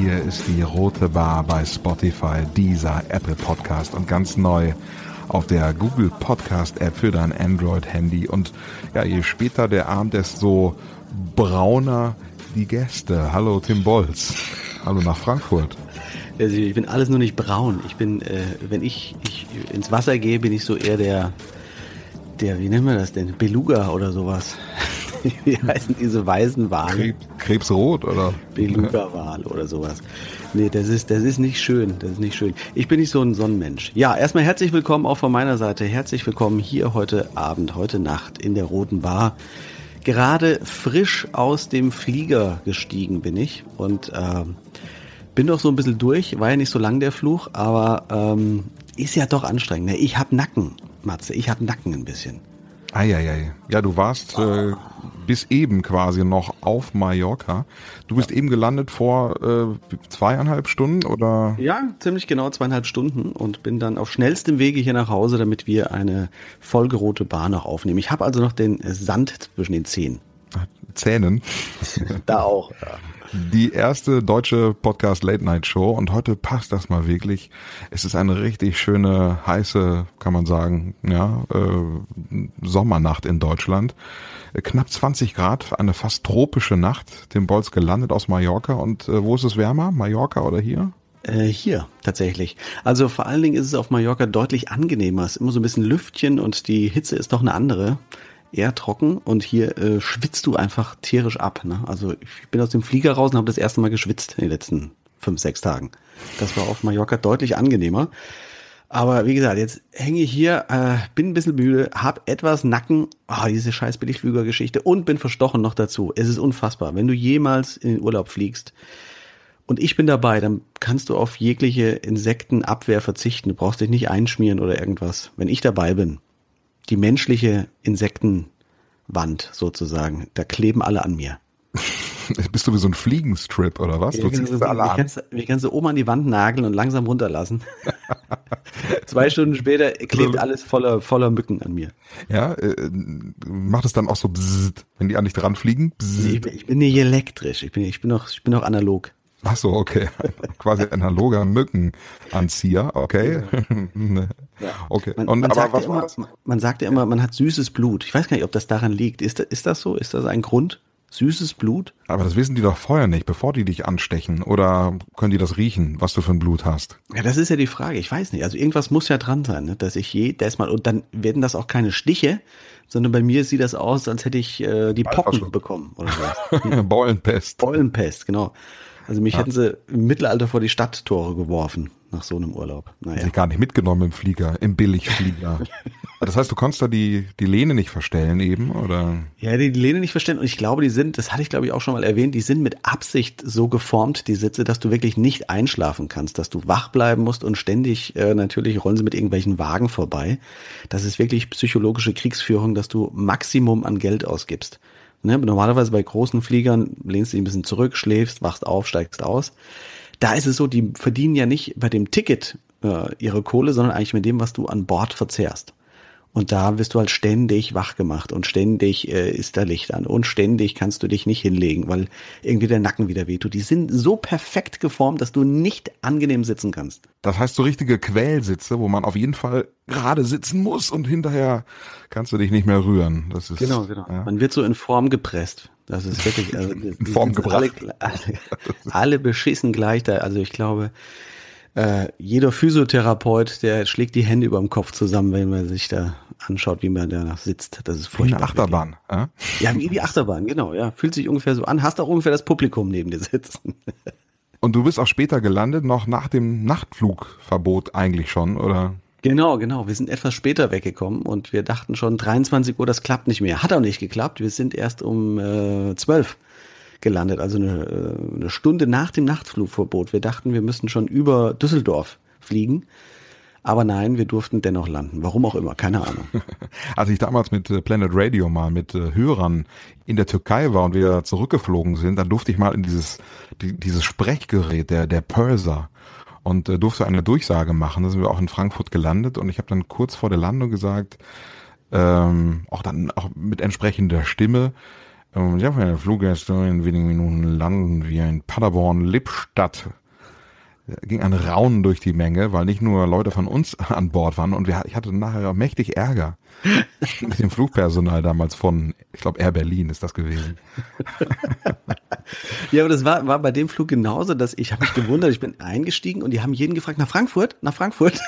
Hier ist die Rote Bar bei Spotify, dieser Apple Podcast und ganz neu auf der Google Podcast App für dein Android-Handy. Und ja, je später der Abend, desto brauner die Gäste. Hallo Tim Bolz. Hallo nach Frankfurt. Also ich bin alles nur nicht braun. Ich bin, äh, wenn ich, ich ins Wasser gehe, bin ich so eher der, der, wie nennen wir das denn? Beluga oder sowas. wie heißen diese weißen Wale? Krebs, Krebsrot oder? Beluga-Wal oder sowas. Nee, das ist, das ist nicht schön. Das ist nicht schön. Ich bin nicht so ein Sonnenmensch. Ja, erstmal herzlich willkommen auch von meiner Seite. Herzlich willkommen hier heute Abend, heute Nacht in der Roten Bar. Gerade frisch aus dem Flieger gestiegen bin ich und äh, bin doch so ein bisschen durch. War ja nicht so lang der Fluch, aber ähm, ist ja doch anstrengend. Ne? Ich hab Nacken, Matze. Ich hab Nacken ein bisschen. Eieiei. Ja, du warst äh, bis eben quasi noch auf Mallorca. Du bist ja. eben gelandet vor äh, zweieinhalb Stunden oder? Ja, ziemlich genau zweieinhalb Stunden und bin dann auf schnellstem Wege hier nach Hause, damit wir eine folgerote Bar noch aufnehmen. Ich habe also noch den Sand zwischen den Zähnen. Zähnen? da auch. Ja die erste deutsche Podcast Late Night Show und heute passt das mal wirklich. Es ist eine richtig schöne, heiße, kann man sagen, ja, äh, Sommernacht in Deutschland. Knapp 20 Grad, eine fast tropische Nacht. Tim Bolz gelandet aus Mallorca und äh, wo ist es wärmer? Mallorca oder hier? Äh, hier tatsächlich. Also vor allen Dingen ist es auf Mallorca deutlich angenehmer. Es ist immer so ein bisschen Lüftchen und die Hitze ist doch eine andere eher trocken und hier äh, schwitzt du einfach tierisch ab. Ne? Also ich bin aus dem Flieger raus und habe das erste Mal geschwitzt in den letzten fünf, sechs Tagen. Das war auf Mallorca deutlich angenehmer. Aber wie gesagt, jetzt hänge ich hier, äh, bin ein bisschen müde, hab etwas Nacken, oh, diese scheiß Billigflüger-Geschichte und bin verstochen noch dazu. Es ist unfassbar. Wenn du jemals in den Urlaub fliegst und ich bin dabei, dann kannst du auf jegliche Insektenabwehr verzichten. Du brauchst dich nicht einschmieren oder irgendwas. Wenn ich dabei bin, die menschliche Insektenwand sozusagen. Da kleben alle an mir. Bist du wie so ein Fliegenstrip oder was? Du ziehst alle wie, an. Kannst, kannst du oben an die Wand nageln und langsam runterlassen? Zwei Stunden später klebt alles voller, voller Mücken an mir. Ja, äh, macht es dann auch so bzzzt, wenn die an dich dran fliegen? Ich, bin, ich bin nicht elektrisch, ich bin, ich bin noch, ich bin noch analog. Ach so, okay. Quasi analoger Mückenanzieher, okay. ja. Okay. Man, Und, man, aber was immer, man sagt ja immer, man hat süßes Blut. Ich weiß gar nicht, ob das daran liegt. Ist, ist das so? Ist das ein Grund? Süßes Blut? Aber das wissen die doch vorher nicht, bevor die dich anstechen. Oder können die das riechen, was du für ein Blut hast? Ja, das ist ja die Frage. Ich weiß nicht. Also irgendwas muss ja dran sein, ne? dass ich je, das mal, und dann werden das auch keine Stiche, sondern bei mir sieht das aus, als hätte ich äh, die Pocken bekommen oder was. Beulenpest. Beulenpest, genau. Also mich ja. hätten sie im Mittelalter vor die Stadttore geworfen nach so einem Urlaub. Naja. Sie gar nicht mitgenommen im Flieger, im Billigflieger. das heißt, du konntest da die, die Lehne nicht verstellen eben, oder? Ja, die, Lehne nicht verstellen. Und ich glaube, die sind, das hatte ich glaube ich auch schon mal erwähnt, die sind mit Absicht so geformt, die Sitze, dass du wirklich nicht einschlafen kannst, dass du wach bleiben musst und ständig, äh, natürlich rollen sie mit irgendwelchen Wagen vorbei. Das ist wirklich psychologische Kriegsführung, dass du Maximum an Geld ausgibst. Ne? Normalerweise bei großen Fliegern lehnst du dich ein bisschen zurück, schläfst, wachst auf, steigst aus. Da ist es so, die verdienen ja nicht bei dem Ticket äh, ihre Kohle, sondern eigentlich mit dem, was du an Bord verzehrst. Und da wirst du halt ständig wach gemacht und ständig äh, ist da Licht an und ständig kannst du dich nicht hinlegen, weil irgendwie der Nacken wieder wehtut. Die sind so perfekt geformt, dass du nicht angenehm sitzen kannst. Das heißt so richtige Quälsitze, wo man auf jeden Fall gerade sitzen muss und hinterher kannst du dich nicht mehr rühren. Das ist, genau, genau. Ja. Man wird so in Form gepresst. Das ist wirklich, also, in Form gebracht. Alle, alle, alle beschissen gleich da. Also ich glaube, äh, jeder Physiotherapeut, der schlägt die Hände über dem Kopf zusammen, wenn man sich da anschaut, wie man da sitzt. Das ist furchtbar. Wie eine Achterbahn. Äh? Ja, wie die Achterbahn, genau. Ja, fühlt sich ungefähr so an. Hast auch ungefähr das Publikum neben dir sitzen. Und du bist auch später gelandet, noch nach dem Nachtflugverbot eigentlich schon, oder? Genau, genau. Wir sind etwas später weggekommen und wir dachten schon 23 Uhr, das klappt nicht mehr. Hat auch nicht geklappt. Wir sind erst um äh, 12 gelandet, also eine, äh, eine Stunde nach dem Nachtflugverbot. Wir dachten, wir müssten schon über Düsseldorf fliegen. Aber nein, wir durften dennoch landen. Warum auch immer, keine Ahnung. Als ich damals mit äh, Planet Radio mal mit äh, Hörern in der Türkei war und wir zurückgeflogen sind, dann durfte ich mal in dieses, dieses Sprechgerät, der, der Purser, und durfte eine Durchsage machen. Da sind wir auch in Frankfurt gelandet und ich habe dann kurz vor der Landung gesagt, ähm, auch dann auch mit entsprechender Stimme, Und ja, meine Fluggäste in wenigen Minuten landen wir in Paderborn-Lippstadt. Ging ein Raunen durch die Menge, weil nicht nur Leute von uns an Bord waren und wir, ich hatte nachher mächtig Ärger mit dem Flugpersonal damals von, ich glaube, Air Berlin ist das gewesen. ja, aber das war, war bei dem Flug genauso, dass ich habe mich gewundert, ich bin eingestiegen und die haben jeden gefragt, nach Frankfurt, nach Frankfurt.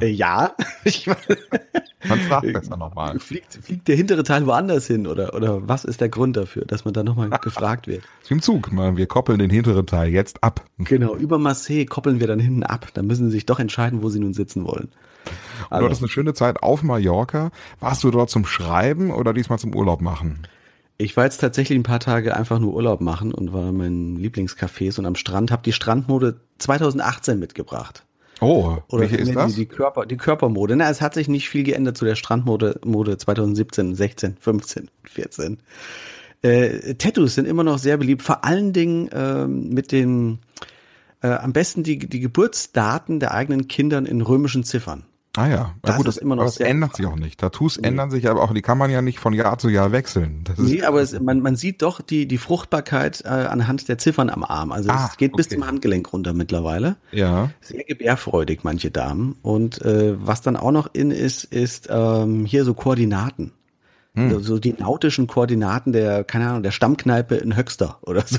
Äh, ja. man fragt besser nochmal. Fliegt, fliegt der hintere Teil woanders hin oder, oder was ist der Grund dafür, dass man da nochmal gefragt wird? Im Zug, wir koppeln den hinteren Teil jetzt ab. Genau, über Marseille koppeln wir dann hinten ab. Da müssen sie sich doch entscheiden, wo sie nun sitzen wollen. Also. Du hattest eine schöne Zeit auf Mallorca. Warst du dort zum Schreiben oder diesmal zum Urlaub machen? Ich war jetzt tatsächlich ein paar Tage einfach nur Urlaub machen und war in meinen Lieblingscafés und am Strand, habe die Strandmode 2018 mitgebracht. Oh, Oder welche ist das? Die, Körper, die Körpermode. Na, es hat sich nicht viel geändert zu der Strandmode Mode 2017, 16, 15, 14. Äh, Tattoos sind immer noch sehr beliebt, vor allen Dingen äh, mit den äh, am besten die, die Geburtsdaten der eigenen Kindern in römischen Ziffern. Ah ja, das, gut, das, immer noch das ändert sich auch nicht. Tattoos nee. ändern sich aber auch, die kann man ja nicht von Jahr zu Jahr wechseln. Das nee, aber es, man, man sieht doch die, die Fruchtbarkeit äh, anhand der Ziffern am Arm. Also ah, es geht okay. bis zum Handgelenk runter mittlerweile. Ja. Sehr gebärfreudig, manche Damen. Und äh, was dann auch noch in ist, ist ähm, hier so Koordinaten. Hm. So, so die nautischen Koordinaten der, keine Ahnung, der Stammkneipe in Höxter oder so.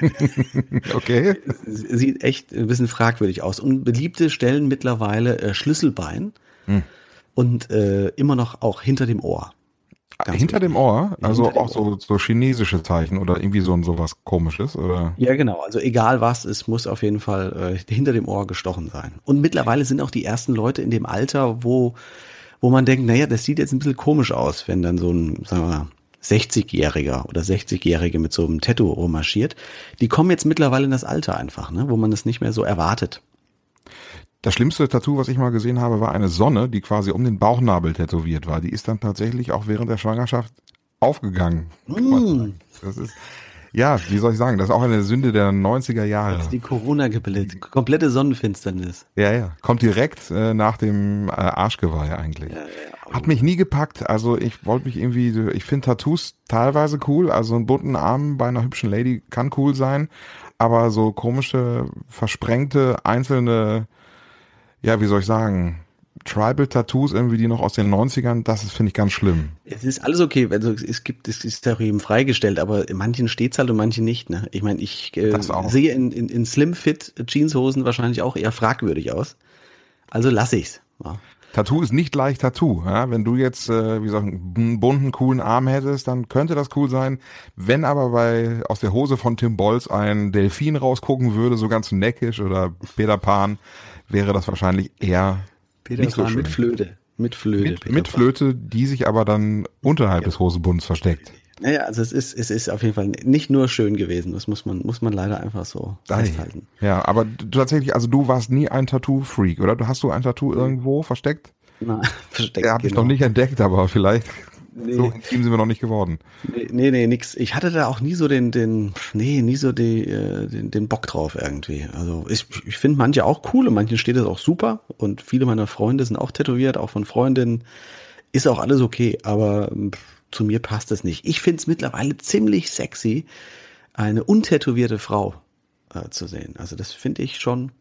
okay. Sieht echt ein bisschen fragwürdig aus. Und beliebte Stellen mittlerweile äh, Schlüsselbein hm. und äh, immer noch auch hinter dem Ohr. Ganz hinter dem Ohr? Also hinter auch so, so chinesische Zeichen oder irgendwie so, so was komisches? Oder? Ja, genau. Also egal was, es muss auf jeden Fall äh, hinter dem Ohr gestochen sein. Und mittlerweile sind auch die ersten Leute in dem Alter, wo, wo man denkt, naja, das sieht jetzt ein bisschen komisch aus, wenn dann so ein, sagen wir mal, 60-Jähriger oder 60-Jährige mit so einem Tattoo rummarschiert, die kommen jetzt mittlerweile in das Alter einfach, ne, wo man es nicht mehr so erwartet. Das schlimmste Tattoo, was ich mal gesehen habe, war eine Sonne, die quasi um den Bauchnabel tätowiert war. Die ist dann tatsächlich auch während der Schwangerschaft aufgegangen. Mm. Das ist, ja, wie soll ich sagen, das ist auch eine Sünde der 90er Jahre. Das ist die Corona-Gebilde, komplette Sonnenfinsternis. Ja, ja, kommt direkt äh, nach dem äh, Arschgeweih eigentlich. Ja, ja. Hat mich nie gepackt, also ich wollte mich irgendwie, ich finde Tattoos teilweise cool, also ein bunten Arm bei einer hübschen Lady kann cool sein, aber so komische, versprengte, einzelne, ja, wie soll ich sagen, Tribal-Tattoos irgendwie, die noch aus den 90ern, das finde ich ganz schlimm. Es ist alles okay, also es gibt, es ist ja eben freigestellt, aber in manchen steht's halt und manchen nicht. Ne? Ich meine, ich äh, sehe in, in, in Slim-Fit Jeanshosen wahrscheinlich auch eher fragwürdig aus. Also lasse ich's. Ja. Tattoo ist nicht leicht Tattoo. Ja? Wenn du jetzt, äh, wie sagen, einen bunten, coolen Arm hättest, dann könnte das cool sein. Wenn aber bei aus der Hose von Tim Bolz ein Delfin rausgucken würde, so ganz neckisch oder Peter Pan, wäre das wahrscheinlich eher Peter mit Flöte. Mit Flöte. Mit, mit Flöte, die sich aber dann unterhalb ja. des Hosenbunds versteckt. Naja, also es ist, es ist auf jeden Fall nicht nur schön gewesen. Das muss man, muss man leider einfach so Ei. festhalten. Ja, aber tatsächlich, also du warst nie ein Tattoo-Freak, oder? Hast du ein Tattoo irgendwo versteckt? Nein, versteckt. Ja, habe genau. ich noch nicht entdeckt, aber vielleicht Nee. So intim sind wir noch nicht geworden. Nee, nee, nee, nix. Ich hatte da auch nie so den, den, nee, nie so die, äh, den, den Bock drauf irgendwie. Also ich, ich finde manche auch cool und manchen steht das auch super und viele meiner Freunde sind auch tätowiert, auch von Freundinnen. Ist auch alles okay, aber zu mir passt es nicht. Ich finde es mittlerweile ziemlich sexy, eine untätowierte Frau äh, zu sehen. Also das finde ich schon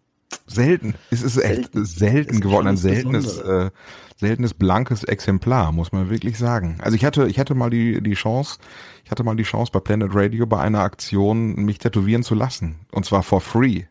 selten. Es ist echt selten, selten geworden, ein seltenes, äh, seltenes blankes Exemplar, muss man wirklich sagen. Also ich hatte, ich hatte mal die, die Chance, ich hatte mal die Chance bei Planet Radio bei einer Aktion mich tätowieren zu lassen. Und zwar for free.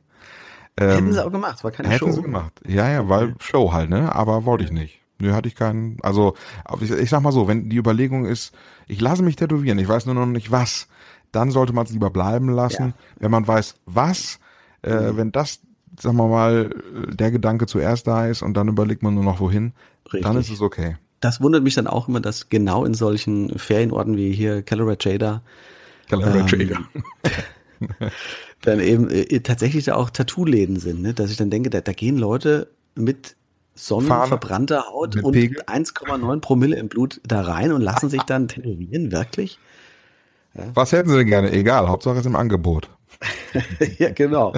Ähm, hätten sie auch gemacht, war keine hätten Show. Hätten sie gemacht. Ja, ja, weil Show halt, ne? Aber wollte ich nicht. Nö, hatte ich keinen, also ich, ich sag mal so, wenn die Überlegung ist, ich lasse mich tätowieren, ich weiß nur noch nicht was, dann sollte man es lieber bleiben lassen. Ja. Wenn man weiß, was, äh, mhm. wenn das sagen wir mal, der Gedanke zuerst da ist und dann überlegt man nur noch wohin, Richtig. dann ist es okay. Das wundert mich dann auch immer, dass genau in solchen Ferienorten wie hier Caloret Jada Jada ähm, dann eben äh, tatsächlich da auch Tattoo-Läden sind, ne? dass ich dann denke, da, da gehen Leute mit sonnenverbrannter Haut und 1,9 Promille im Blut da rein und lassen sich dann tätowieren, wirklich? Ja. Was hätten sie denn gerne? Egal, Hauptsache ist im Angebot. ja, genau.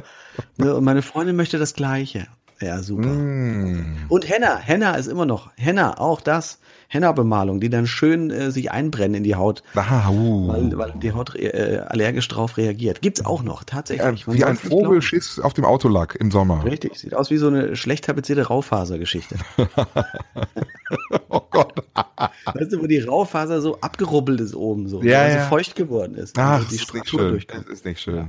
Ne, und meine Freundin möchte das Gleiche. Ja, super. Mm. Und Henna, Henna ist immer noch, Henna, auch das, Henna-Bemalung, die dann schön äh, sich einbrennen in die Haut, ah, uh. weil, weil die Haut äh, allergisch drauf reagiert. Gibt's auch noch, tatsächlich. Ja, wie ein Vogelschiss auf dem Autolack im Sommer. Richtig, sieht aus wie so eine schlecht tapezierte Raufasergeschichte. oh Gott. weißt du, wo die Raufaser so abgerubbelt ist oben, so, ja, ja. feucht geworden ist. Ach, also das, ist nicht schön. das ist nicht schön. Ja.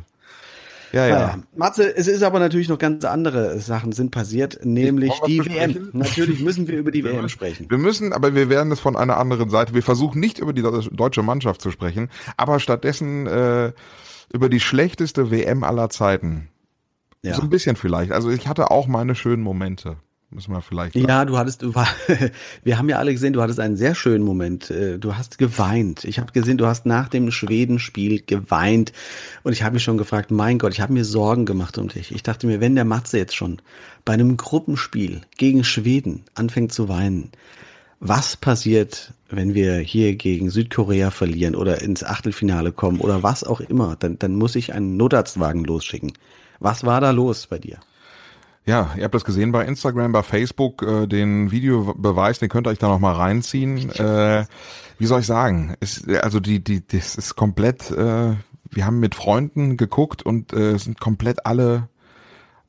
Ja, ja. Naja. Matze, es ist aber natürlich noch ganz andere Sachen sind passiert, nämlich die WM. Natürlich müssen wir über die WM sprechen. Wir müssen, aber wir werden es von einer anderen Seite. Wir versuchen nicht über die deutsche Mannschaft zu sprechen, aber stattdessen äh, über die schlechteste WM aller Zeiten. Ja. So ein bisschen vielleicht. Also ich hatte auch meine schönen Momente. Müssen wir vielleicht. Sagen. Ja, du hattest, du war, wir haben ja alle gesehen, du hattest einen sehr schönen Moment. Äh, du hast geweint. Ich habe gesehen, du hast nach dem Schwedenspiel geweint. Und ich habe mich schon gefragt, mein Gott, ich habe mir Sorgen gemacht um dich. Ich dachte mir, wenn der Matze jetzt schon bei einem Gruppenspiel gegen Schweden anfängt zu weinen, was passiert, wenn wir hier gegen Südkorea verlieren oder ins Achtelfinale kommen oder was auch immer, dann, dann muss ich einen Notarztwagen losschicken. Was war da los bei dir? Ja, ihr habt das gesehen bei Instagram, bei Facebook, äh, den Videobeweis, den könnt ihr euch da noch mal reinziehen. Äh, wie soll ich sagen? Es, also die, die, das ist komplett. Äh, wir haben mit Freunden geguckt und äh, sind komplett alle,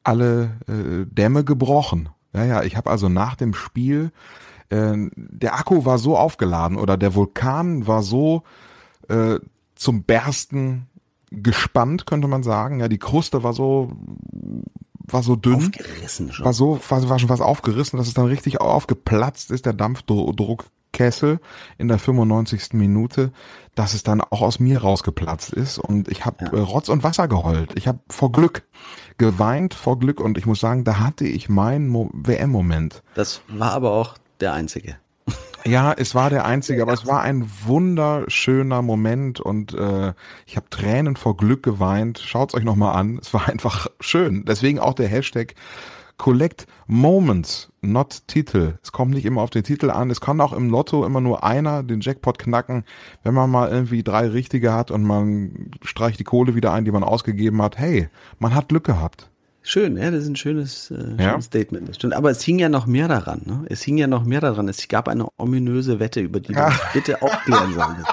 alle äh, Dämme gebrochen. Ja, ja. Ich habe also nach dem Spiel äh, der Akku war so aufgeladen oder der Vulkan war so äh, zum Bersten gespannt, könnte man sagen. Ja, die Kruste war so war so dünn, aufgerissen schon. war so war, war schon was aufgerissen, dass es dann richtig aufgeplatzt ist, der Dampfdruckkessel in der 95. Minute, dass es dann auch aus mir rausgeplatzt ist und ich habe ja. Äh, Rotz und Wasser geheult. Ich habe vor Glück geweint vor Glück und ich muss sagen, da hatte ich meinen WM-Moment. Das war aber auch der einzige. Ja, es war der einzige, aber es war ein wunderschöner Moment und äh, ich habe Tränen vor Glück geweint. Schaut's euch nochmal an. Es war einfach schön. Deswegen auch der Hashtag Collect Moments, not Titel. Es kommt nicht immer auf den Titel an. Es kann auch im Lotto immer nur einer den Jackpot knacken, wenn man mal irgendwie drei richtige hat und man streicht die Kohle wieder ein, die man ausgegeben hat. Hey, man hat Glück gehabt. Schön, ja, das ist ein schönes, äh, schönes Statement. Das stimmt. Aber es hing ja noch mehr daran. Ne? Es hing ja noch mehr daran. Es gab eine ominöse Wette, über die wir bitte aufklären sollen.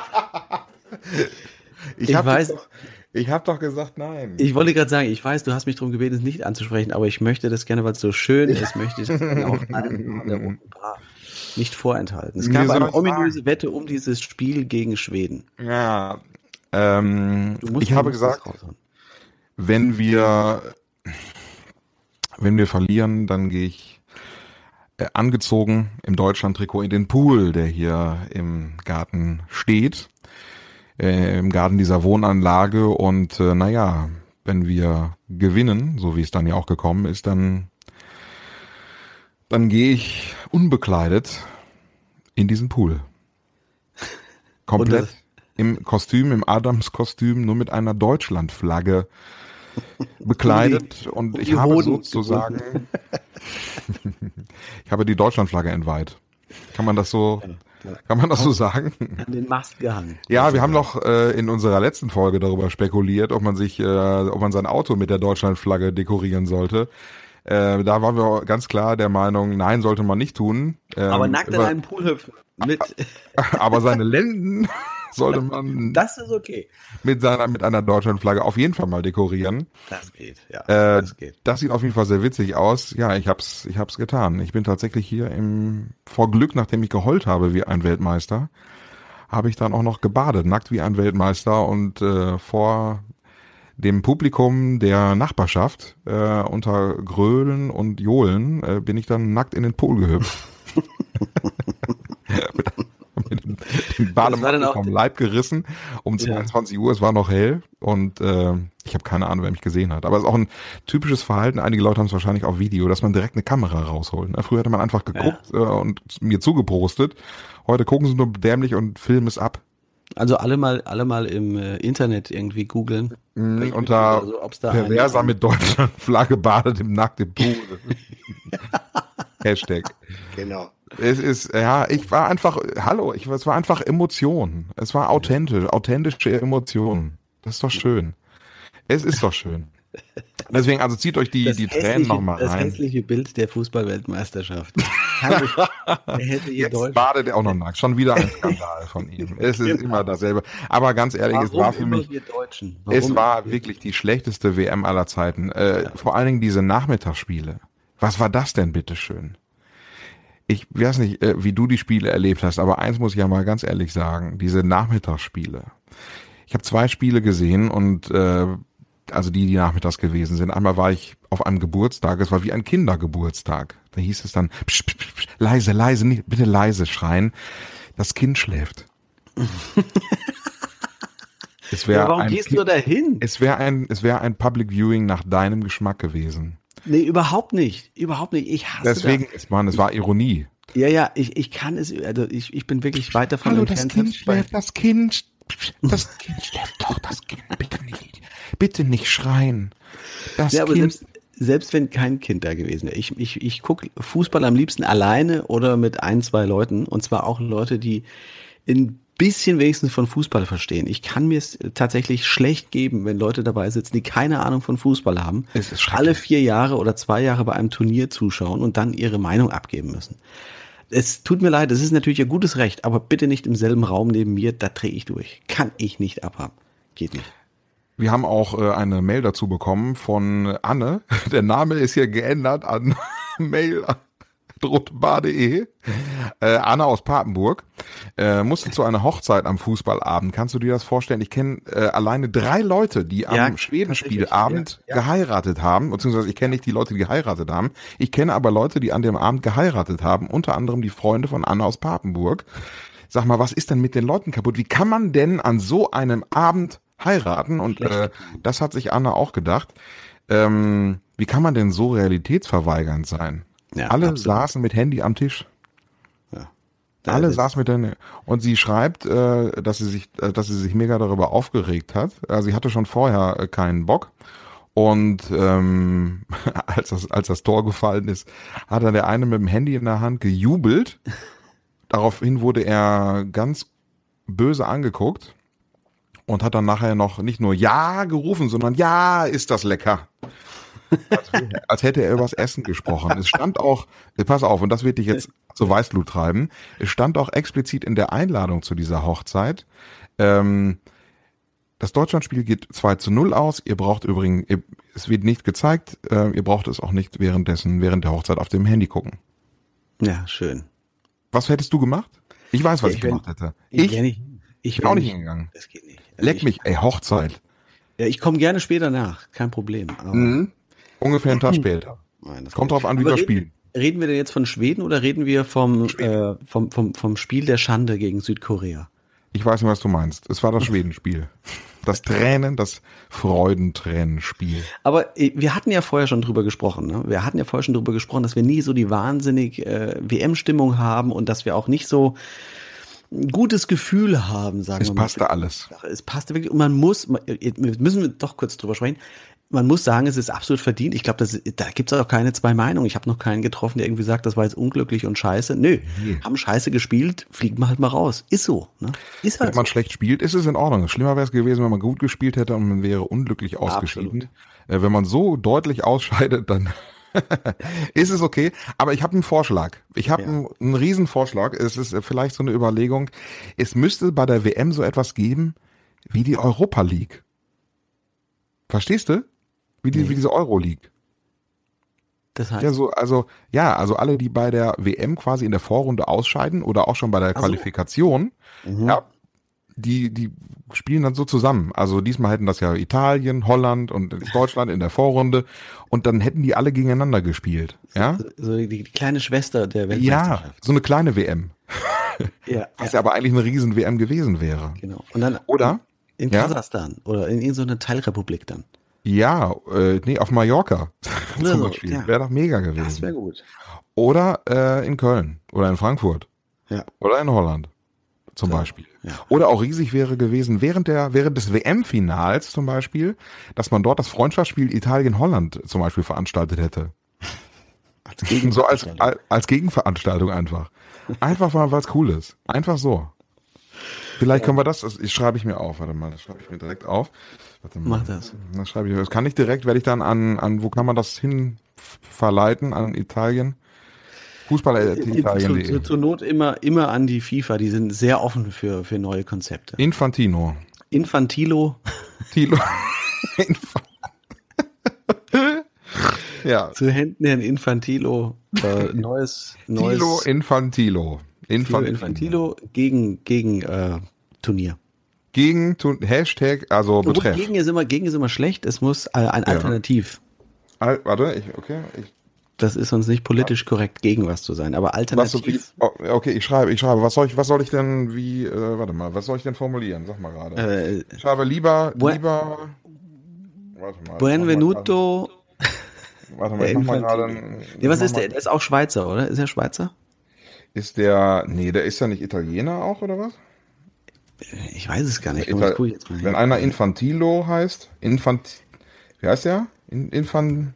Ich, ich weiß. Doch, ich habe doch gesagt, nein. Ich wollte gerade sagen, ich weiß, du hast mich darum gebeten, es nicht anzusprechen, aber ich möchte das gerne, weil es so schön ist, möchte ich es auch allen nicht vorenthalten. Es gab eine ominöse Wette um dieses Spiel gegen Schweden. Ja. Ähm, ich habe gesagt, wenn wir wenn wir verlieren, dann gehe ich äh, angezogen im Deutschland-Trikot in den Pool, der hier im Garten steht, äh, im Garten dieser Wohnanlage. Und äh, naja, wenn wir gewinnen, so wie es dann ja auch gekommen ist, dann, dann gehe ich unbekleidet in diesen Pool. Komplett im Kostüm, im Adams-Kostüm, nur mit einer Deutschlandflagge bekleidet und ich habe Hoden sozusagen, ich habe die Deutschlandflagge entweiht. Kann man das so, kann man das so sagen? An den Mast gehangen. Ja, wir haben noch äh, in unserer letzten Folge darüber spekuliert, ob man sich, äh, ob man sein Auto mit der Deutschlandflagge dekorieren sollte. Äh, da waren wir ganz klar der Meinung, nein, sollte man nicht tun. Ähm, aber nackt in einem Pool hüpfen. Mit. aber seine Lenden sollte man. Das ist okay. Mit seiner, mit einer Deutschlandflagge auf jeden Fall mal dekorieren. Das geht, ja. Äh, das geht. Das sieht auf jeden Fall sehr witzig aus. Ja, ich hab's, ich hab's getan. Ich bin tatsächlich hier im, vor Glück, nachdem ich geheult habe wie ein Weltmeister, habe ich dann auch noch gebadet, nackt wie ein Weltmeister und äh, vor dem Publikum der Nachbarschaft äh, unter Grölen und Johlen äh, bin ich dann nackt in den Pool gehüpft. den Bademantel vom Leib gerissen um 22 ja. Uhr. Es war noch hell und äh, ich habe keine Ahnung, wer mich gesehen hat. Aber es ist auch ein typisches Verhalten. Einige Leute haben es wahrscheinlich auf Video, dass man direkt eine Kamera rausholt. Ne? Früher hatte man einfach geguckt ja. äh, und mir zugepostet. Heute gucken sie nur dämlich und filmen es ab. Also alle mal, alle mal im äh, Internet irgendwie googeln. Mm, und da, so, da perverser mit Deutschland Flagge badet im nackten Pool. Hashtag. Genau. Es ist, ja, ich war einfach, hallo, ich, es war einfach Emotion. Es war authentisch, authentische Emotion. Das ist doch schön. Es ist doch schön. Deswegen, also zieht euch die, Das die Tränen nochmal Das rein. hässliche Bild der Fußballweltmeisterschaft. Jetzt badet er auch noch nackt. Schon wieder ein Skandal von ihm. Es ist immer dasselbe. Aber ganz ehrlich, es war für mich, es Warum war wirklich die schlechteste WM aller Zeiten. Äh, Vor allen Dingen diese Nachmittagsspiele. Was war das denn, bitteschön? Ich weiß nicht, äh, wie du die Spiele erlebt hast, aber eins muss ich ja mal ganz ehrlich sagen, diese Nachmittagsspiele. Ich habe zwei Spiele gesehen und äh, also die, die nachmittags gewesen sind. Einmal war ich auf einem Geburtstag, es war wie ein Kindergeburtstag. Da hieß es dann, psch, psch, psch, leise, leise, nicht, bitte leise schreien. Das Kind schläft. es wäre Ja, warum ein, gehst Kind- du dahin? es wäre ein, es wäre ein Public Viewing nach deinem Geschmack gewesen. Nee, überhaupt nicht. Überhaupt nicht. Ich hasse Deswegen, ist man, es war Ironie. das. Ja, ja, ich, ich kann es, also ich, ich bin wirklich weit davon Hallo, das entfernt. Kind selbst bei- schläft, das Kind, das Kind schläft doch, das Kind, bitte nicht, bitte nicht schreien. Das Ja, aber Kind, selbst, selbst wenn kein Kind da gewesen wäre. Ich, ich, ich gucke Fußball am liebsten alleine oder mit ein, zwei Leuten. Und zwar auch Leute, die ein bisschen wenigstens von Fußball verstehen. Ich kann mir es tatsächlich schlecht geben, wenn Leute dabei sitzen, die keine Ahnung von Fußball haben, alle vier Jahre oder zwei Jahre bei einem Turnier zuschauen und dann ihre Meinung abgeben müssen. Es tut mir leid, es ist natürlich ihr gutes Recht, aber bitte nicht im selben Raum neben mir, da drehe ich durch. Kann ich nicht abhaben. Geht nicht. wir haben auch äh, eine Mail dazu bekommen von Anne. Der Name ist hier geändert an mail rotbar.de. Äh, Anna aus Papenburg äh, musste zu einer Hochzeit am Fußballabend. Kannst du dir das vorstellen? Ich kenne äh, alleine drei Leute, die Ja, am Schwedenspielabend ja, ja. geheiratet haben, beziehungsweise ich kenne nicht die Leute, die geheiratet haben. Ich kenne aber Leute, die an dem Abend geheiratet haben, unter anderem die Freunde von Anna aus Papenburg. Sag mal, was ist denn mit den Leuten kaputt? Wie kann man denn an so einem Abend heiraten? Und äh, das hat sich Anna auch gedacht. Ähm, wie kann man denn so realitätsverweigernd sein? Ja, Alle absolut. saßen mit Handy am Tisch. Ja. Alle saßen mit der und sie schreibt, äh, dass sie sich, äh, dass sie sich mega darüber aufgeregt hat. Äh, sie hatte schon vorher äh, keinen Bock und ähm, als das als das Tor gefallen ist, hat dann der eine mit dem Handy in der Hand gejubelt. Daraufhin wurde er ganz böse angeguckt und hat dann nachher noch nicht nur Ja gerufen, sondern Ja, ist das lecker. Als, hätte er übers Essen gesprochen. Es stand auch, äh, pass auf, und das wird dich jetzt zur Weißglut treiben, es stand auch explizit in der Einladung zu dieser Hochzeit, ähm, das Deutschlandspiel geht 2 zu 0 aus. Ihr braucht übrigens, ihr, es wird nicht gezeigt, äh, ihr braucht es auch nicht währenddessen, während der Hochzeit auf dem Handy gucken. Ja, schön. Was hättest du gemacht? Ich weiß, was ich, Ich bin- gemacht hätte. Ich, Ich, nicht, ich bin auch nicht hingegangen. Das geht nicht. Leck ich, mich, ey, Hochzeit. Ja, ich komme gerne später nach, kein Problem. Mhm. Ungefähr einen Tag später. nein, das Kommt drauf an, wie wir reden- spielen. Reden wir denn jetzt von Schweden oder reden wir vom, äh, vom, vom, vom Spiel der Schande gegen Südkorea? Ich weiß nicht, was du meinst. Es war das Schwedenspiel. Das Tränen, das Freudentränenspiel. Aber äh, wir hatten ja vorher schon drüber gesprochen. Ne? Wir hatten ja vorher schon drüber gesprochen, dass wir nie so die wahnsinnig äh, WM-Stimmung haben und dass wir auch nicht so ein gutes Gefühl haben, sagen Es wir mal. passte alles. Es passte wirklich und man muss, müssen wir doch kurz drüber sprechen. Man muss sagen, es ist absolut verdient. Ich glaube, da gibt es auch keine zwei Meinungen. Ich habe noch keinen getroffen, der irgendwie sagt, das war jetzt unglücklich und scheiße. Nö, haben scheiße gespielt, fliegen wir halt mal raus. Ist so. Ne? Ist halt Wenn man so. schlecht spielt, ist es in Ordnung. Schlimmer wäre es gewesen, wenn man gut gespielt hätte und man wäre unglücklich ausgeschieden. Äh, wenn man so deutlich ausscheidet, dann ist es okay. Aber ich habe einen Vorschlag. Ich habe Ja. einen, einen riesen Vorschlag. Es ist äh, vielleicht so eine Überlegung. Es müsste bei der WM so etwas geben wie die Europa League. Verstehst du? Wie, die, wie diese Euro League. Das heißt, Ja, so, also, ja, also alle, die bei der WM quasi in der Vorrunde ausscheiden oder auch schon bei der so. Qualifikation, Mhm. ja, die, die spielen dann so zusammen. Also diesmal hätten das ja Italien, Holland und Deutschland in der Vorrunde und dann hätten die alle gegeneinander gespielt. Ja, so die, die kleine Schwester der ja, Weltmeisterschaft. so eine kleine WM, Ja, was ja, ja aber eigentlich eine riesen WM gewesen wäre. genau. Und dann Oder? in Ja? Kasachstan oder in irgendeiner Teilrepublik dann. Ja, äh, nee, auf Mallorca Oder zum Beispiel. ja. Wäre doch mega Das gewesen. wäre gut. Oder äh, in Köln oder in Frankfurt Ja. oder in Holland zum Ja, Beispiel. ja. Oder auch riesig wäre gewesen während der während des WM-Finals zum Beispiel, dass man dort das Freundschaftsspiel Italien-Holland zum Beispiel veranstaltet hätte. Als So als, Gegenveranstaltung. als als Gegenveranstaltung einfach. Einfach mal, weil es cool ist. Einfach so. Vielleicht können wir das, das schreibe ich mir auf. Warte mal, das schreibe ich mir direkt auf. Warte mal. Mach das. Das schreibe ich. Das kann ich direkt, werde ich dann an, an, wo kann man das hin verleiten? An Italien? Fußball-Italien.de. Zu, zur Not immer, immer an die FIFA. Die sind sehr offen für, für neue Konzepte. Infantino. Infantilo. Tilo. ja. Zu Händen Herrn Infantilo. Äh, neues, neues. Tilo Infantilo. Infantilo. Infantilo gegen, gegen äh, Turnier. Gegen Hashtag, also betreff. Gegen ist immer, gegen ist immer schlecht. Es muss äh, ein Alternativ. Al warte, ich, okay. Ich, das ist uns nicht politisch korrekt, gegen was zu sein, aber alternativ. Was, wie, oh, okay, ich schreibe, ich schreibe. Was soll ich, was soll ich denn, wie, äh, warte mal, was soll ich denn formulieren? Sag mal gerade. Äh, ich schreibe lieber, bu lieber. Warte mal. Buenvenuto. Warte mal, ich mach mal gerade. Nee, was ist der? Der ist auch Schweizer, oder? Ist er Schweizer? Ist der, nee, der ist ja nicht Italiener auch, oder was? Ich weiß es gar nicht. Ital Wenn einer Infantilo heißt, Infant, wie heißt der? In, Infan,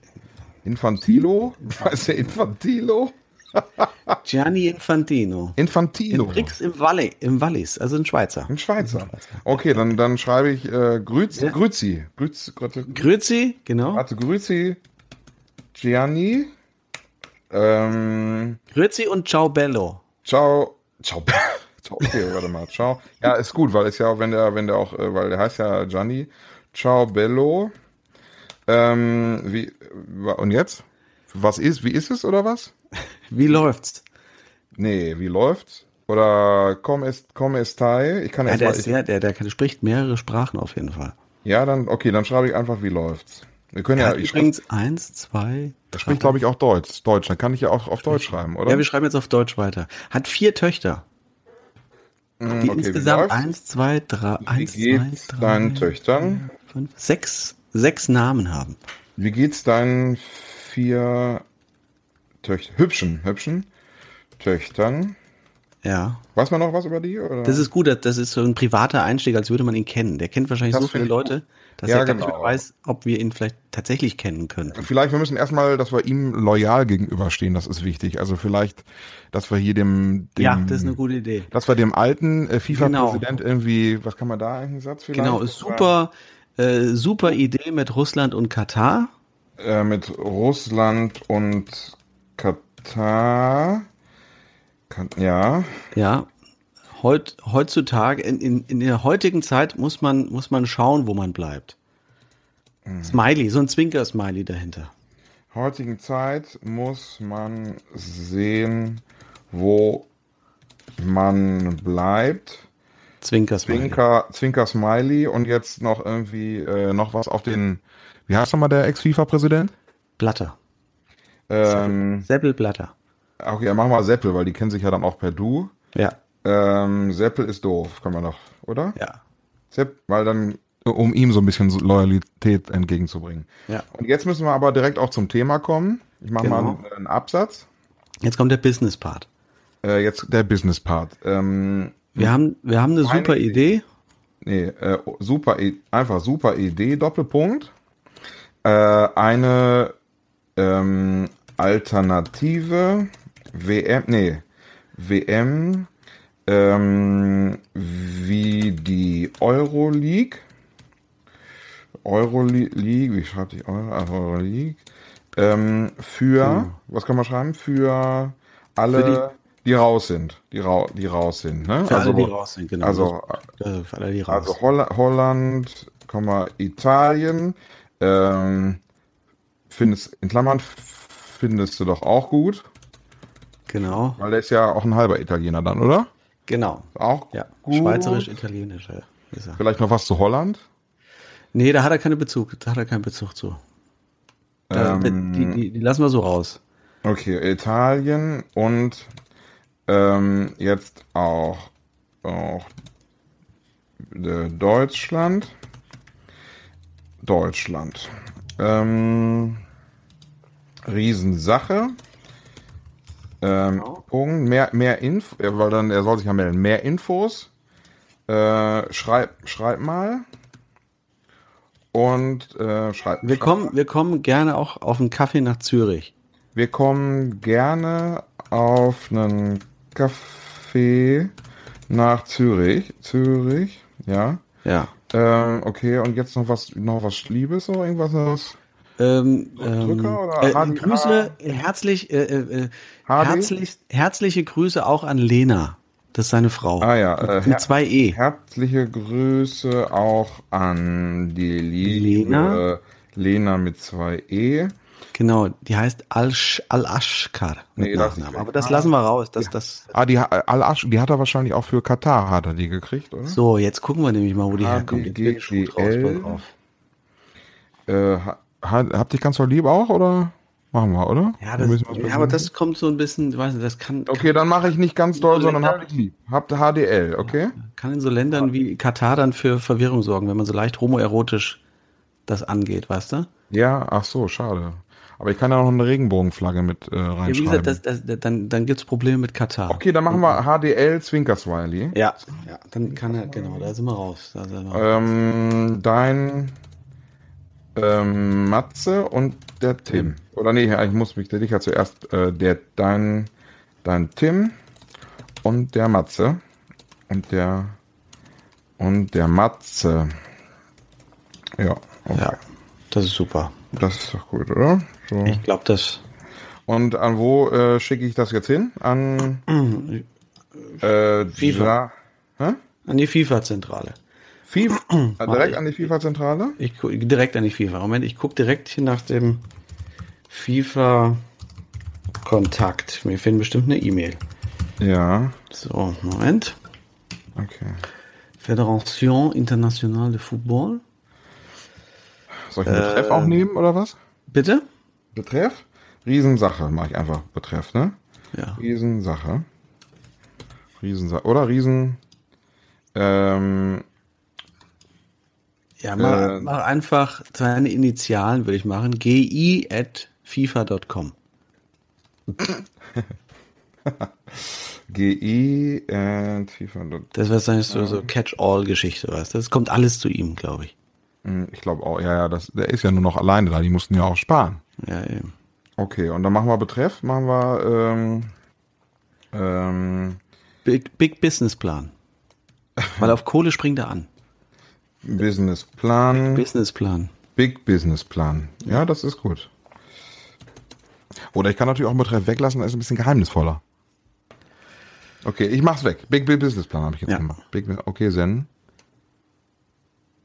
Infantilo? Heißt der Infantilo? Gianni Infantino. Infantino. In Brix im Valle, im Wallis, also ein Schweizer. Ein Schweizer. Okay, dann, dann schreibe ich äh, Grüzi. Ja. Grüzi. Grüzi, Grüzi, genau. Warte, Grüzi. Gianni. Ähm, Grüzi und Ciao Bello. Ciao. Ciao Bello. Okay, warte mal. Ciao. Ja, ist gut, weil es ja auch, wenn der, wenn der auch, äh, weil der heißt ja Gianni. Ciao Bello. Ähm, wie, und jetzt? Was ist, wie ist es oder was? Wie läuft's? Nee, wie läuft's? Oder komm est, komm estai? Ich kann ja, der, mal, ist sehr, der, der spricht mehrere Sprachen auf jeden Fall. Ja, dann, okay, dann schreibe ich einfach, wie läuft's. Wir können ja, ja übrigens eins, zwei. Der spricht, glaube ich, auch Deutsch. Deutsch. Dann kann ich ja auch auf Deutsch schreiben, oder? Ja, wir schreiben jetzt auf Deutsch weiter. Hat vier Töchter. Hm, die okay, insgesamt eins, zwei, drei, wie eins, geht's zwei, drei, deinen Töchtern? Fünf, sechs, sechs Namen haben. Wie geht's deinen vier Töchtern? Hübschen, hübschen Töchtern? Ja. Weiß man noch was über die? Oder? Das ist gut, das ist so ein privater Einstieg, als würde man ihn kennen. Der kennt wahrscheinlich das so viele Leute, dass ja, er genau. gar nicht weiß, ob wir ihn vielleicht tatsächlich kennen können. Vielleicht, wir müssen erstmal, dass wir ihm loyal gegenüberstehen, das ist wichtig. Also vielleicht, dass wir hier dem, dem Ja, das ist eine gute Idee. Dass wir dem alten äh, FIFA-Präsident genau. irgendwie, was kann man da einen Satz vielleicht? Genau, ist super, äh, super Idee mit Russland und Katar. Äh, mit Russland und Katar. Ja. Ja. Heut, heutzutage, in, in, in der heutigen Zeit muss man, muss man schauen, wo man bleibt. Mhm. Smiley, so ein Zwinker-Smiley dahinter. Heutigen Zeit muss man sehen, wo man bleibt. Zwinker Smiley. Zwinker, Zwinker Smiley und jetzt noch irgendwie äh, noch was auf den, wie heißt nochmal der Ex-FIFA-Präsident? Blatter. Ähm, Seppel Blatter. Okay, ja, mach mal Seppel, weil die kennen sich ja dann auch per Du. Ja. Ähm, Seppel ist doof, kann man noch, oder? Ja. Sepp, weil dann, um ihm so ein bisschen Loyalität entgegenzubringen. Ja. Und jetzt müssen wir aber direkt auch zum Thema kommen. Ich mache genau. mal einen, einen, Absatz. Jetzt kommt der Business Part. Äh, jetzt der Business Part. Ähm, wir haben, wir haben eine super Idee. Nee, äh, super, einfach super Idee, Doppelpunkt. Äh, eine ähm, Alternative WM, nee, WM ähm, wie die Euroleague. Euroleague, wie schreibt die Euro, Euroleague? Ähm, für, hm. was kann man schreiben? Für alle, für die, die, raus sind. Die, ra die raus sind. Ne? Für also, alle, die raus sind, genau. Also, äh, für alle, die raus. also Holl Holland, Italien. Ähm, findest, in Klammern findest du doch auch gut. Genau. Weil der ist ja auch ein halber Italiener dann, oder? Genau. Auch ja. Schweizerisch-Italienisch er. Vielleicht noch was zu Holland? Nee, da hat er keinen Bezug. Da hat er keinen Bezug zu. Da, ähm, die, die, die, lassen wir so raus. Okay, Italien und ähm, jetzt auch, auch äh, Deutschland. Deutschland. Ähm, Riesensache. Ähm, genau. Punkt, mehr, mehr Info, weil dann, er soll sich ja melden. Mehr Infos. Äh, schreib, schreib mal. Und äh, schreib. Wir schreib kommen, mal. wir kommen gerne auch auf einen Kaffee nach Zürich. Wir kommen gerne auf einen Kaffee nach Zürich. Zürich, ja. Ja. Ähm, okay, und jetzt noch was, noch was Liebes oder irgendwas? Ähm, Drücker oder äh? Grüße, herzlich, äh, äh, HD? herzlich, herzliche Grüße auch an Lena. Das ist seine Frau. Ah ja, äh, Mit zwei E. Herzliche Grüße auch an die Lena? Lena mit zwei E. Genau, die heißt Al-Ashkar mit Nee, das Nachnamen. Aber das lassen wir raus. Das, das, Ah, die, Al-Asch, die hat er wahrscheinlich auch für Katar, hat er die gekriegt, oder? so, jetzt gucken wir nämlich mal, wo die Ah, herkommt. HDGL. pass auf. Äh, habt ihr ganz so lieb auch, oder? Machen wir, oder? Ja, Wir das, ja, wissen. aber das kommt so ein bisschen, weiß nicht, das kann, Okay, dann mache ich nicht ganz doll, sondern Länder- habt lieb. Habt HDL, okay? kann in so Ländern wie Katar dann für Verwirrung sorgen, wenn man so leicht homoerotisch das angeht, weißt du? Ja, ach so, schade. Aber ich kann ja noch eine Regenbogenflagge mit äh, Ja, wie reinschreiben. gesagt, das, das, dann, dann gibt's Probleme mit Katar. okay, dann machen wir HDL Zwinkerswiley. Ja, ja, dann kann er, genau, da sind wir raus. Sind wir raus. Ähm, dein ähm, Matze und der Tim. Oder nee, ich muss mich, der hat zuerst, äh, der, dein, dein Tim und der Matze. Und der, und der Matze. Ja, okay. Ja, das ist super. Das ist doch gut, oder? So. Ich glaube, das. Und an wo äh, schicke ich das jetzt hin? An äh, FIFA. Da, hä? An die FIFA-Zentrale. FIFA, äh, direkt an die FIFA-Zentrale? Ich gu- direkt an die FIFA. Moment, ich gucke direkt hier nach dem FIFA-Kontakt. Wir finden bestimmt eine E-Mail. Ja, So, Moment. okay. Fédération Internationale de Football. Soll ich einen Betreff auch nehmen oder was? Bitte? Betreff? Riesensache mache ich einfach Betreff, ne? Ja. Riesensache. Riesensache. Oder Riesen. Ähm, Ja, mach, Äh, mach einfach seine Initialen, würde ich machen. gi at FIFA.com. GI and FIFA. Das wäre wahrscheinlich so, so Catch-all-Geschichte, weißt du? Das kommt alles zu ihm, glaube ich. Hm, Ich glaube auch, ja, ja, das, der ist ja nur noch alleine da, die mussten ja auch sparen. Ja, eben. Okay, und dann machen wir Betreff, machen wir ähm, ähm, Big, Big Business Plan. Weil auf Kohle springt er an. Businessplan. Business Plan. Big Business Plan. Ja, das ist gut. Oder ich kann natürlich auch einen Betreff weglassen, da ist ein bisschen geheimnisvoller. Okay, ich mach's weg. Big, Big Business Plan habe ich jetzt Ja. gemacht. Big, okay.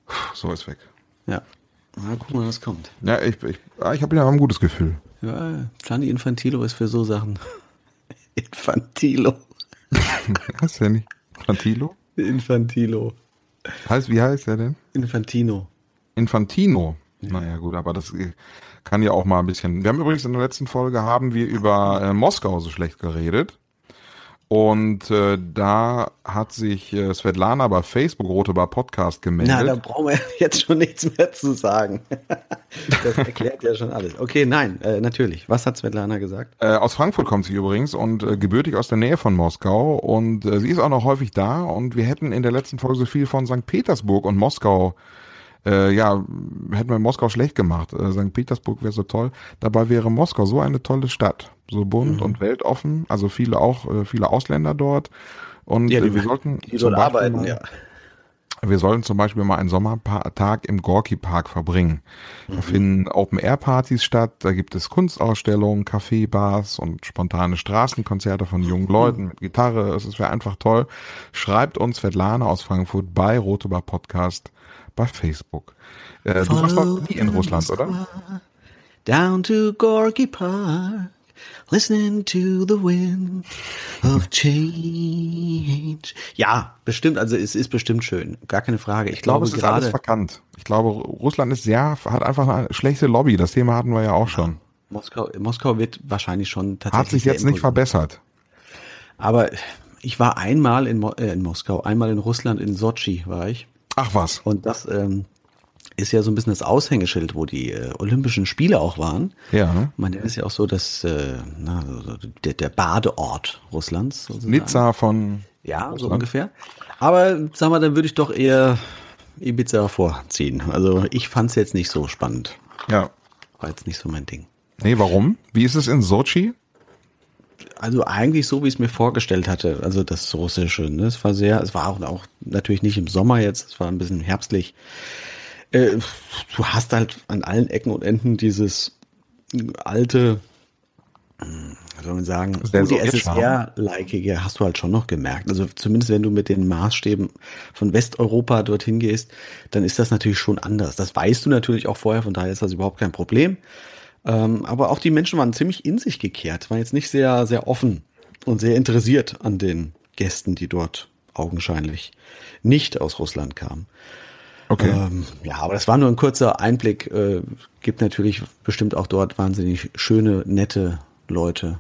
Puh, So ist weg. Ja. Mal, was kommt. Ja, ich, ich, ah, ich habe ja ein gutes Gefühl. Ja, Gianni Infantilo ist für so Sachen. Infantilo. Was ist der nicht? Infantilo? Infantilo. Heißt, wie heißt der denn? Infantino. Infantino. Naja, gut, aber das äh, kann ja auch mal ein bisschen. Wir haben übrigens in der letzten Folge haben wir über äh, Moskau so schlecht geredet. Und äh, da hat sich äh, Svetlana bei Facebook Rote Bar Podcast gemeldet. Na, da brauchen wir jetzt schon nichts mehr zu sagen. Das erklärt ja schon alles. Okay, nein, äh, natürlich. Was hat Svetlana gesagt? Äh, aus Frankfurt kommt sie übrigens und äh, gebürtig aus der Nähe von Moskau und äh, sie ist auch noch häufig da und wir hätten in der letzten Folge so viel von St. Petersburg und Moskau äh, ja, hätten wir Moskau schlecht gemacht. Äh, St. Petersburg wäre so toll. Dabei wäre Moskau so eine tolle Stadt. So bunt und weltoffen. Also viele auch, äh, viele Ausländer dort. Und Ja, die- äh, wir sollten Die Beispiel arbeiten, mal- ja. wir sollten zum Beispiel mal einen Sommertag im Gorki Park verbringen. Da finden Open-Air-Partys statt, da gibt es Kunstausstellungen, Kaffeebars und spontane Straßenkonzerte von jungen Leuten mit Gitarre. Es wäre einfach toll. Schreibt uns Svetlana aus Frankfurt bei Rotebar Podcast bei Facebook. Äh, du warst noch nie in Russland, oder? Down to Gorky Park, listening to the wind of change. Ja, bestimmt, also es ist bestimmt schön. Gar keine Frage. Ich, Ich glaube, glaube, es ist alles verkannt. Ich glaube, Russland ist sehr, hat einfach eine schlechte Lobby. Das Thema hatten wir ja auch schon. Moskau, Moskau wird wahrscheinlich schon tatsächlich. Hat sich jetzt nicht verbessert. Aber ich war einmal in, Mo äh, in Moskau, einmal in Russland, in Sochi war ich. Ach was. Und das ähm, ist ja so ein bisschen das Aushängeschild, wo die äh, Olympischen Spiele auch waren. Ja? Man es ja auch so, dass äh, na, so der, der Badeort Russlands. sozusagen. Nizza von Ja, so Russland. ungefähr. Aber sag mal, dann würde ich doch eher Ibiza vorziehen. Also ich fand es jetzt nicht so spannend. Ja. War jetzt nicht so mein Ding. Nee, warum? Wie ist es in Sochi? Also eigentlich so, wie ich es mir vorgestellt hatte, also das Russische. Ne? Es war sehr, es war auch, auch natürlich nicht im Sommer jetzt, es war ein bisschen herbstlich. Äh, du hast halt an allen Ecken und Enden dieses alte, was soll man sagen, die SSR-Leikige hast du halt schon noch gemerkt. Also zumindest wenn du mit den Maßstäben von Westeuropa dorthin gehst, dann ist das natürlich schon anders. Das weißt du natürlich auch vorher, von daher ist das überhaupt kein Problem. Ähm, aber auch die Menschen waren ziemlich in sich gekehrt, waren jetzt nicht sehr, sehr offen und sehr interessiert an den Gästen, die dort augenscheinlich nicht aus Russland kamen. Okay. Ähm, ja, aber das war nur ein kurzer Einblick. Äh, gibt natürlich bestimmt auch dort wahnsinnig schöne, nette Leute,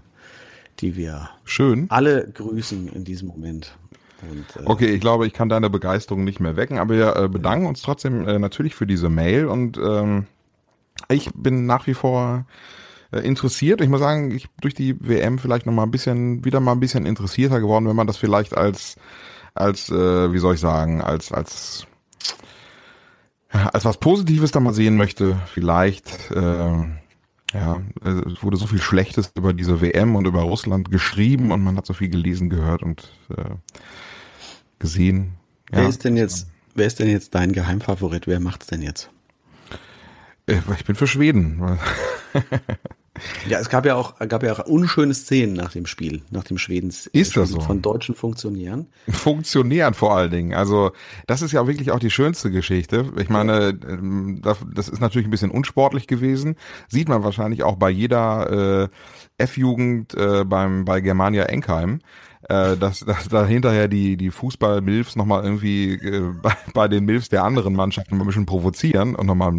die wir Schön. alle grüßen in diesem Moment. Und, äh, okay, ich glaube, ich kann deine Begeisterung nicht mehr wecken, aber wir äh, bedanken uns trotzdem äh, natürlich für diese Mail und ähm, ich bin nach wie vor äh, interessiert. Ich muss sagen, ich durch die WM vielleicht noch mal ein bisschen wieder mal ein bisschen interessierter geworden, wenn man das vielleicht als als äh, wie soll ich sagen, als als als was Positives da mal sehen möchte, vielleicht äh, ja, es wurde so viel Schlechtes über diese WM und über Russland geschrieben und man hat so viel gelesen, gehört und äh, gesehen. Ja. Wer ist denn jetzt, wer ist denn jetzt dein Geheimfavorit? Wer macht's denn jetzt? Äh, ich bin für Schweden. Ja, es gab ja auch, gab ja auch unschöne Szenen nach dem Spiel, nach dem Schwedens ist das so? von deutschen Funktionären. Funktionären vor allen Dingen. Also das ist ja wirklich auch die schönste Geschichte. Ich meine, ähm, das ist natürlich ein bisschen unsportlich gewesen. Sieht man wahrscheinlich auch bei jeder äh, F-Jugend äh, beim bei Germania Enkheim äh, dass, dass da hinterher die, die Fußball-Milfs nochmal irgendwie äh, bei, bei den Milfs der anderen Mannschaften mal ein bisschen provozieren und nochmal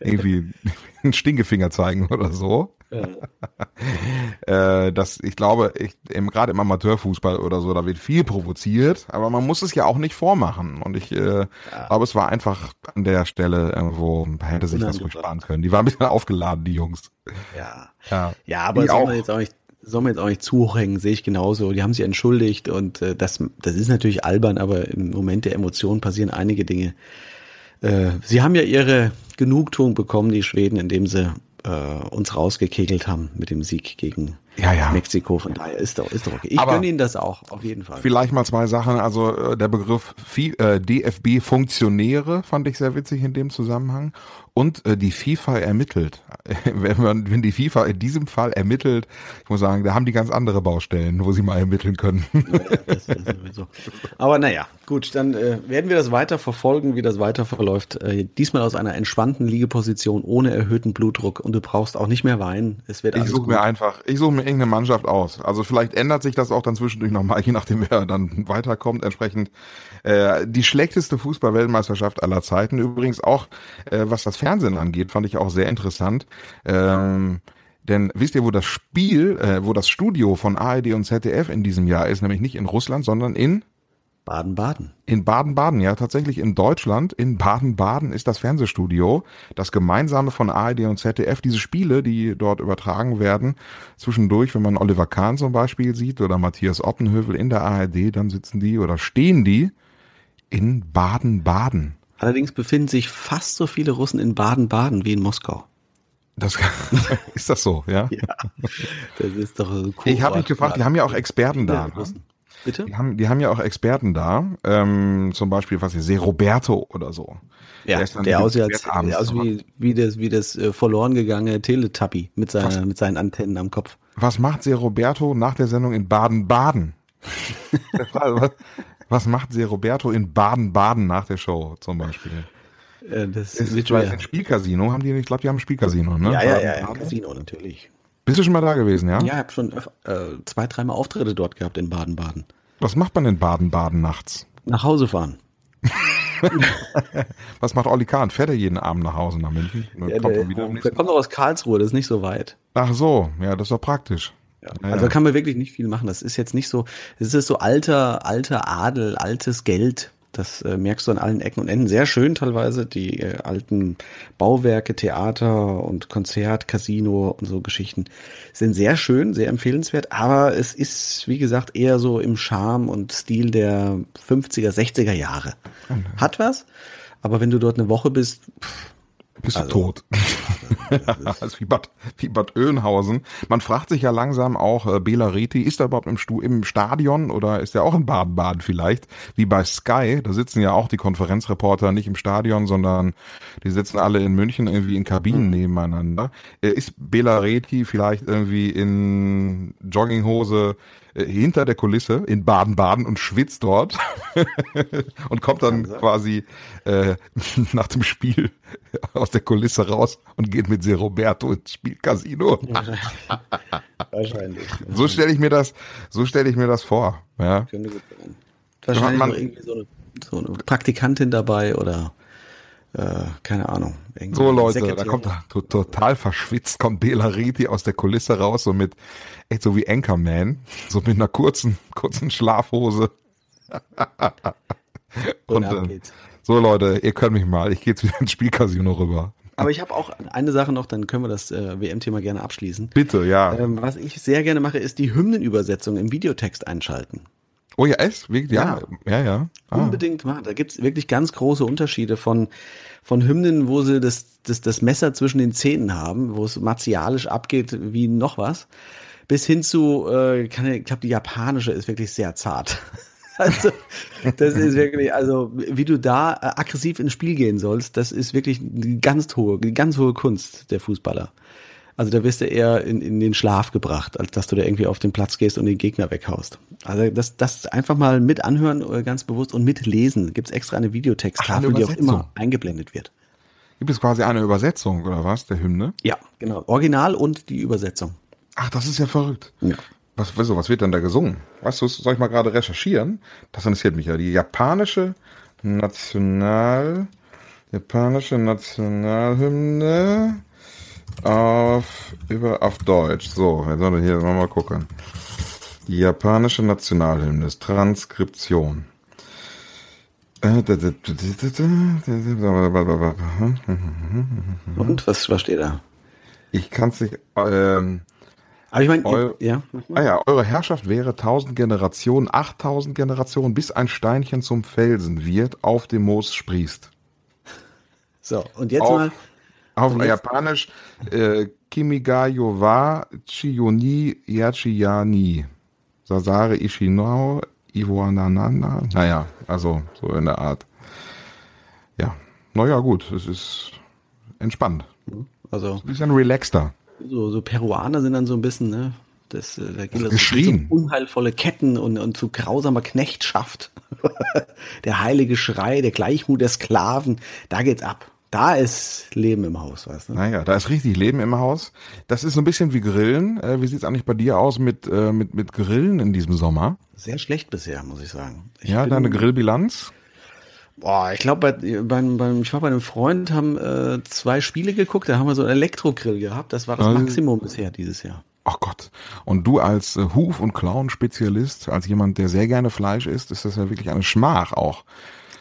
irgendwie einen Stinkefinger zeigen oder so. Ja. äh, das, ich glaube, ich, im, gerade im Amateurfußball oder so, da wird viel provoziert, aber man muss es ja auch nicht vormachen. Und ich äh, ja. glaube, es war einfach an der Stelle irgendwo, hätte sich das ruhig sparen können. Die waren ein bisschen aufgeladen, die Jungs. Ja. Ja, ja aber soll man jetzt auch nicht soll man jetzt auch nicht zuhängen, sehe ich genauso. Die haben sich entschuldigt und äh, das, das ist natürlich albern, aber im Moment der Emotionen passieren einige Dinge. Äh, sie haben ja ihre Genugtuung bekommen, die Schweden, indem sie äh, uns rausgekegelt haben mit dem Sieg gegen ja, ja. Mexiko. Von daher ist doch, ist doch okay. Ich Aber gönne Ihnen das auch, auf jeden Fall. Vielleicht mal zwei Sachen. Also äh, der Begriff äh, DFB-Funktionäre fand ich sehr witzig in dem Zusammenhang. Und äh, die FIFA ermittelt. wenn, man, wenn die FIFA in diesem Fall ermittelt, ich muss sagen, da haben die ganz andere Baustellen, wo sie mal ermitteln können. Ja. Aber naja, gut, dann äh, werden wir das weiter verfolgen, wie das weiter verläuft. Äh, diesmal aus einer entspannten Liegeposition ohne erhöhten Blutdruck und du brauchst auch nicht mehr weinen. Es wird ich suche mir einfach, ich suche mir irgendeine Mannschaft aus. Also vielleicht ändert sich das auch dann zwischendurch nochmal, je nachdem wer dann weiterkommt. Entsprechend äh, die schlechteste Fußball-Weltmeisterschaft aller Zeiten. Übrigens auch, äh, was das Fernsehen angeht, fand ich auch sehr interessant. Ähm, denn wisst ihr, wo das Spiel, äh, wo das Studio von ARD und ZDF in diesem Jahr ist? Nämlich nicht in Russland, sondern in Baden-Baden. In Baden-Baden, ja, tatsächlich in Deutschland. In Baden-Baden ist das Fernsehstudio, das gemeinsame von ARD und ZDF. Diese Spiele, die dort übertragen werden, zwischendurch, wenn man Oliver Kahn zum Beispiel sieht oder Matthias Oppenhövel in der ARD, dann sitzen die oder stehen die in Baden-Baden. Allerdings befinden sich fast so viele Russen in Baden-Baden wie in Moskau. Das, ist das so, ja? ja das ist doch cool. Ich habe mich gefragt, die haben ja auch Experten da. Ne? Bitte? Die haben, die haben ja auch Experten da, ähm, zum Beispiel, was hier, Se Roberto oder so. Ja, der, der aussieht, als, der aussieht wie, wie das, wie das äh, verloren gegangene Teletubby mit, seiner, mit seinen Antennen am Kopf. Was macht Se Roberto nach der Sendung in Baden-Baden? was, macht Se Roberto in Baden-Baden nach der Show zum Beispiel? Äh, das ist, ist ein Spielcasino, haben die, ich glaube, die haben ein Spielcasino, ne? Ja, ja, ja, ja Casino natürlich. Bist du schon mal da gewesen, ja? Ja, ich habe schon äh, zwei, dreimal Auftritte dort gehabt in Baden-Baden. Was macht man in Baden-Baden nachts? Nach Hause fahren. Was macht Olli Kahn? Fährt er jeden Abend nach Hause nach München? Ja, kommt der, der kommt doch aus Karlsruhe, das ist nicht so weit. Ach so, ja, das ist doch praktisch. Ja. Also da kann man wirklich nicht viel machen. Das ist jetzt nicht so, es ist so alter, alter Adel, altes Geld. Das äh, merkst du an allen Ecken und Enden. Sehr schön teilweise, die äh, alten Bauwerke, Theater und Konzert, Casino und so Geschichten sind sehr schön, sehr empfehlenswert. Aber es ist, wie gesagt, eher so im Charme und Stil der 50er, 60er Jahre. Mhm. Hat was, aber wenn du dort eine Woche bist, pff, bist also, du tot. das ist wie Bad, wie Bad Oeynhausen. Man fragt sich ja langsam auch, äh, Bela Reti, ist er überhaupt im, Stu im Stadion oder ist er auch in Baden-Baden vielleicht? Wie bei Sky, da sitzen ja auch die Konferenzreporter nicht im Stadion, sondern die sitzen alle in München irgendwie in Kabinen mhm. nebeneinander. Äh, ist Bela Reti vielleicht irgendwie in Jogginghose äh, hinter der Kulisse in Baden-Baden und schwitzt dort und kommt dann quasi äh, nach dem Spiel aus der Kulisse raus und geht mit Se Roberto ins Spielcasino. Wahrscheinlich. So stelle ich mir das, so stelle ich mir das vor. Ja. Wahrscheinlich man, irgendwie so eine, so eine Praktikantin dabei oder äh, keine Ahnung. So Leute, Sekretär. da kommt er total verschwitzt, kommt Bela Reti aus der Kulisse raus, so mit, echt so wie Anchorman, so mit einer kurzen, kurzen Schlafhose. und, und äh, so Leute, ihr könnt mich mal, ich gehe jetzt wieder ins Spielcasino rüber. Aber ich habe auch eine Sache noch, dann können wir das äh, WM-Thema gerne abschließen. Bitte, ja. Ähm, was ich sehr gerne mache, ist die Hymnenübersetzung im Videotext einschalten. Oh ja, es? Wirklich? Ja, ja, ja. ja. Ah. Unbedingt machen. Da gibt's wirklich ganz große Unterschiede von, von Hymnen, wo sie das, das, das Messer zwischen den Zähnen haben, wo es martialisch abgeht wie noch was, bis hin zu, äh, kann, ich glaube, die japanische ist wirklich sehr zart. Also, das ist wirklich, also, wie du da äh, aggressiv ins Spiel gehen sollst, das ist wirklich eine ganz hohe, eine ganz hohe Kunst der Fußballer. Also da wirst du eher in, in den Schlaf gebracht, als dass du da irgendwie auf den Platz gehst und den Gegner weghaust. Also das, das einfach mal mit anhören, äh, ganz bewusst und mitlesen. Gibt es extra eine Videotexttafel, die auch immer eingeblendet wird. Gibt es quasi eine Übersetzung oder was, der Hymne? Ja, genau. Original und die Übersetzung. Ach, das ist ja verrückt. Ja. Was, wieso, was wird denn da gesungen? Weißt du, soll ich mal gerade recherchieren? Das interessiert mich ja. Die japanische National, japanische Nationalhymne auf, über, auf Deutsch. So, jetzt sollen wir hier mal gucken. Die japanische Nationalhymne ist Transkription. Und was, was steht da? Ich kann es nicht. Ähm, aber ich meine, ja. Ah ja, eure Herrschaft wäre 1000 Generationen, 8000 Generationen, bis ein Steinchen zum Felsen wird, auf dem Moos sprießt. So, und jetzt auf, mal auf Japanisch äh, Kimigayo wa Chiyoni Yachiyani. Sasare Ishinao Iwananana. Naja, also so in der Art. Ja, naja, gut, es ist entspannt. Also. Ein bisschen relaxter. So, so Peruaner sind dann so ein bisschen, ne? Das, äh, da geht es geschrien. um unheilvolle Ketten und, und zu grausamer Knechtschaft. der heilige Schrei, der Gleichmut der Sklaven, da geht's ab. Da ist Leben im Haus, weißt du? Naja, da ist richtig Leben im Haus. Das ist so ein bisschen wie Grillen. Äh, wie sieht's eigentlich bei dir aus mit, äh, mit, mit Grillen in diesem Sommer? Sehr schlecht bisher, muss ich sagen. Ich ja, deine Grillbilanz? Boah, ich glaube, bei, beim, beim, ich war bei einem Freund, haben äh, zwei Spiele geguckt, da haben wir so einen Elektrogrill gehabt. Das war das Maximum bisher dieses Jahr. Ach Gott. Und du als äh, Huf- und Clown-Spezialist, als jemand, der sehr gerne Fleisch isst, ist das ja wirklich eine Schmach auch.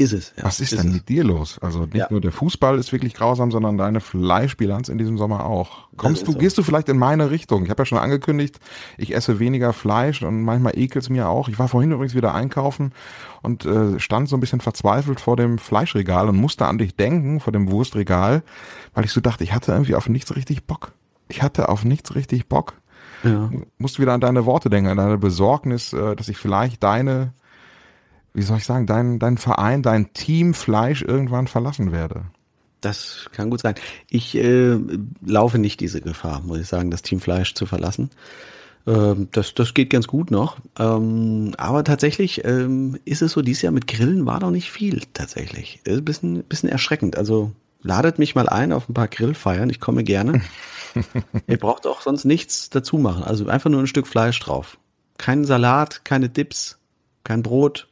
Ist es. Ja, Was ist, ist denn es. mit dir los? Also nicht ja. nur der Fußball ist wirklich grausam, sondern deine Fleischbilanz in diesem Sommer auch. Kommst du, so. gehst du vielleicht in meine Richtung? Ich habe ja schon angekündigt, ich esse weniger Fleisch und manchmal ekelt es mir auch. Ich war vorhin übrigens wieder einkaufen und äh, stand so ein bisschen verzweifelt vor dem Fleischregal und musste an dich denken, vor dem Wurstregal, weil ich so dachte, ich hatte irgendwie auf nichts richtig Bock. Ich hatte auf nichts richtig Bock. Ja. Musste wieder an deine Worte denken, an deine Besorgnis, äh, dass ich vielleicht deine wie soll ich sagen, dein, dein Verein, dein Team Fleisch irgendwann verlassen werde. Das kann gut sein. Ich äh, laufe nicht diese Gefahr, muss ich sagen, das Team Fleisch zu verlassen. Ähm, das, das geht ganz gut noch. Ähm, aber tatsächlich ähm, ist es so, dieses Jahr mit Grillen war noch nicht viel tatsächlich. Ist ein bisschen, bisschen erschreckend. Also ladet mich mal ein auf ein paar Grillfeiern. Ich komme gerne. Ihr braucht auch sonst nichts dazu machen. Also einfach nur ein Stück Fleisch drauf. Kein Salat, keine Dips, kein Brot,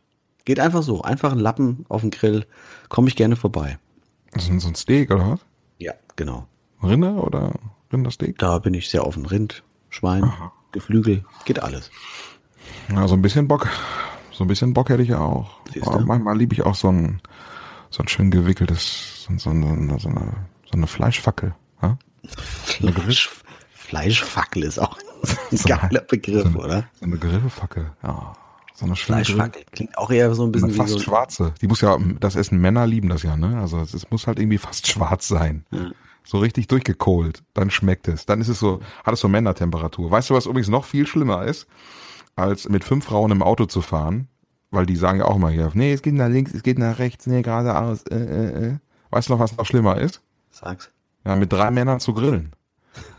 Geht einfach so, einfach ein Lappen auf den Grill, komme ich gerne vorbei. So, so ein Steak oder was? Ja, genau. Rinder oder Rindersteak? Da bin ich sehr offen. Rind, Schwein, Aha. Geflügel, geht alles. Ja, so ein bisschen Bock, so ein bisschen Bock hätte ich ja auch. Aber manchmal liebe ich auch so ein, so ein schön gewickeltes, so, so, eine, so, eine, so eine Fleischfackel. Ja? Fleisch, Fleischfackel ist auch ein geiler Begriff, so oder? So eine Grillfackel, ja. So eine Fleischfackel. Klingt auch eher so ein bisschen fast wie so schwarze. Die muss ja, das Essen Männer lieben das ja, ne? Also es, es muss halt irgendwie fast schwarz sein. Ja. So richtig durchgekohlt. Dann schmeckt es. Dann ist es so, hat es so Männertemperatur. Weißt du, was übrigens noch viel schlimmer ist, als mit fünf Frauen im Auto zu fahren? Weil die sagen ja auch immer hier, nee, es geht nach links, es geht nach rechts, nee, geradeaus, äh, äh, äh. Weißt du noch, was noch schlimmer ist? Sag's. Ja, mit drei Männern zu grillen.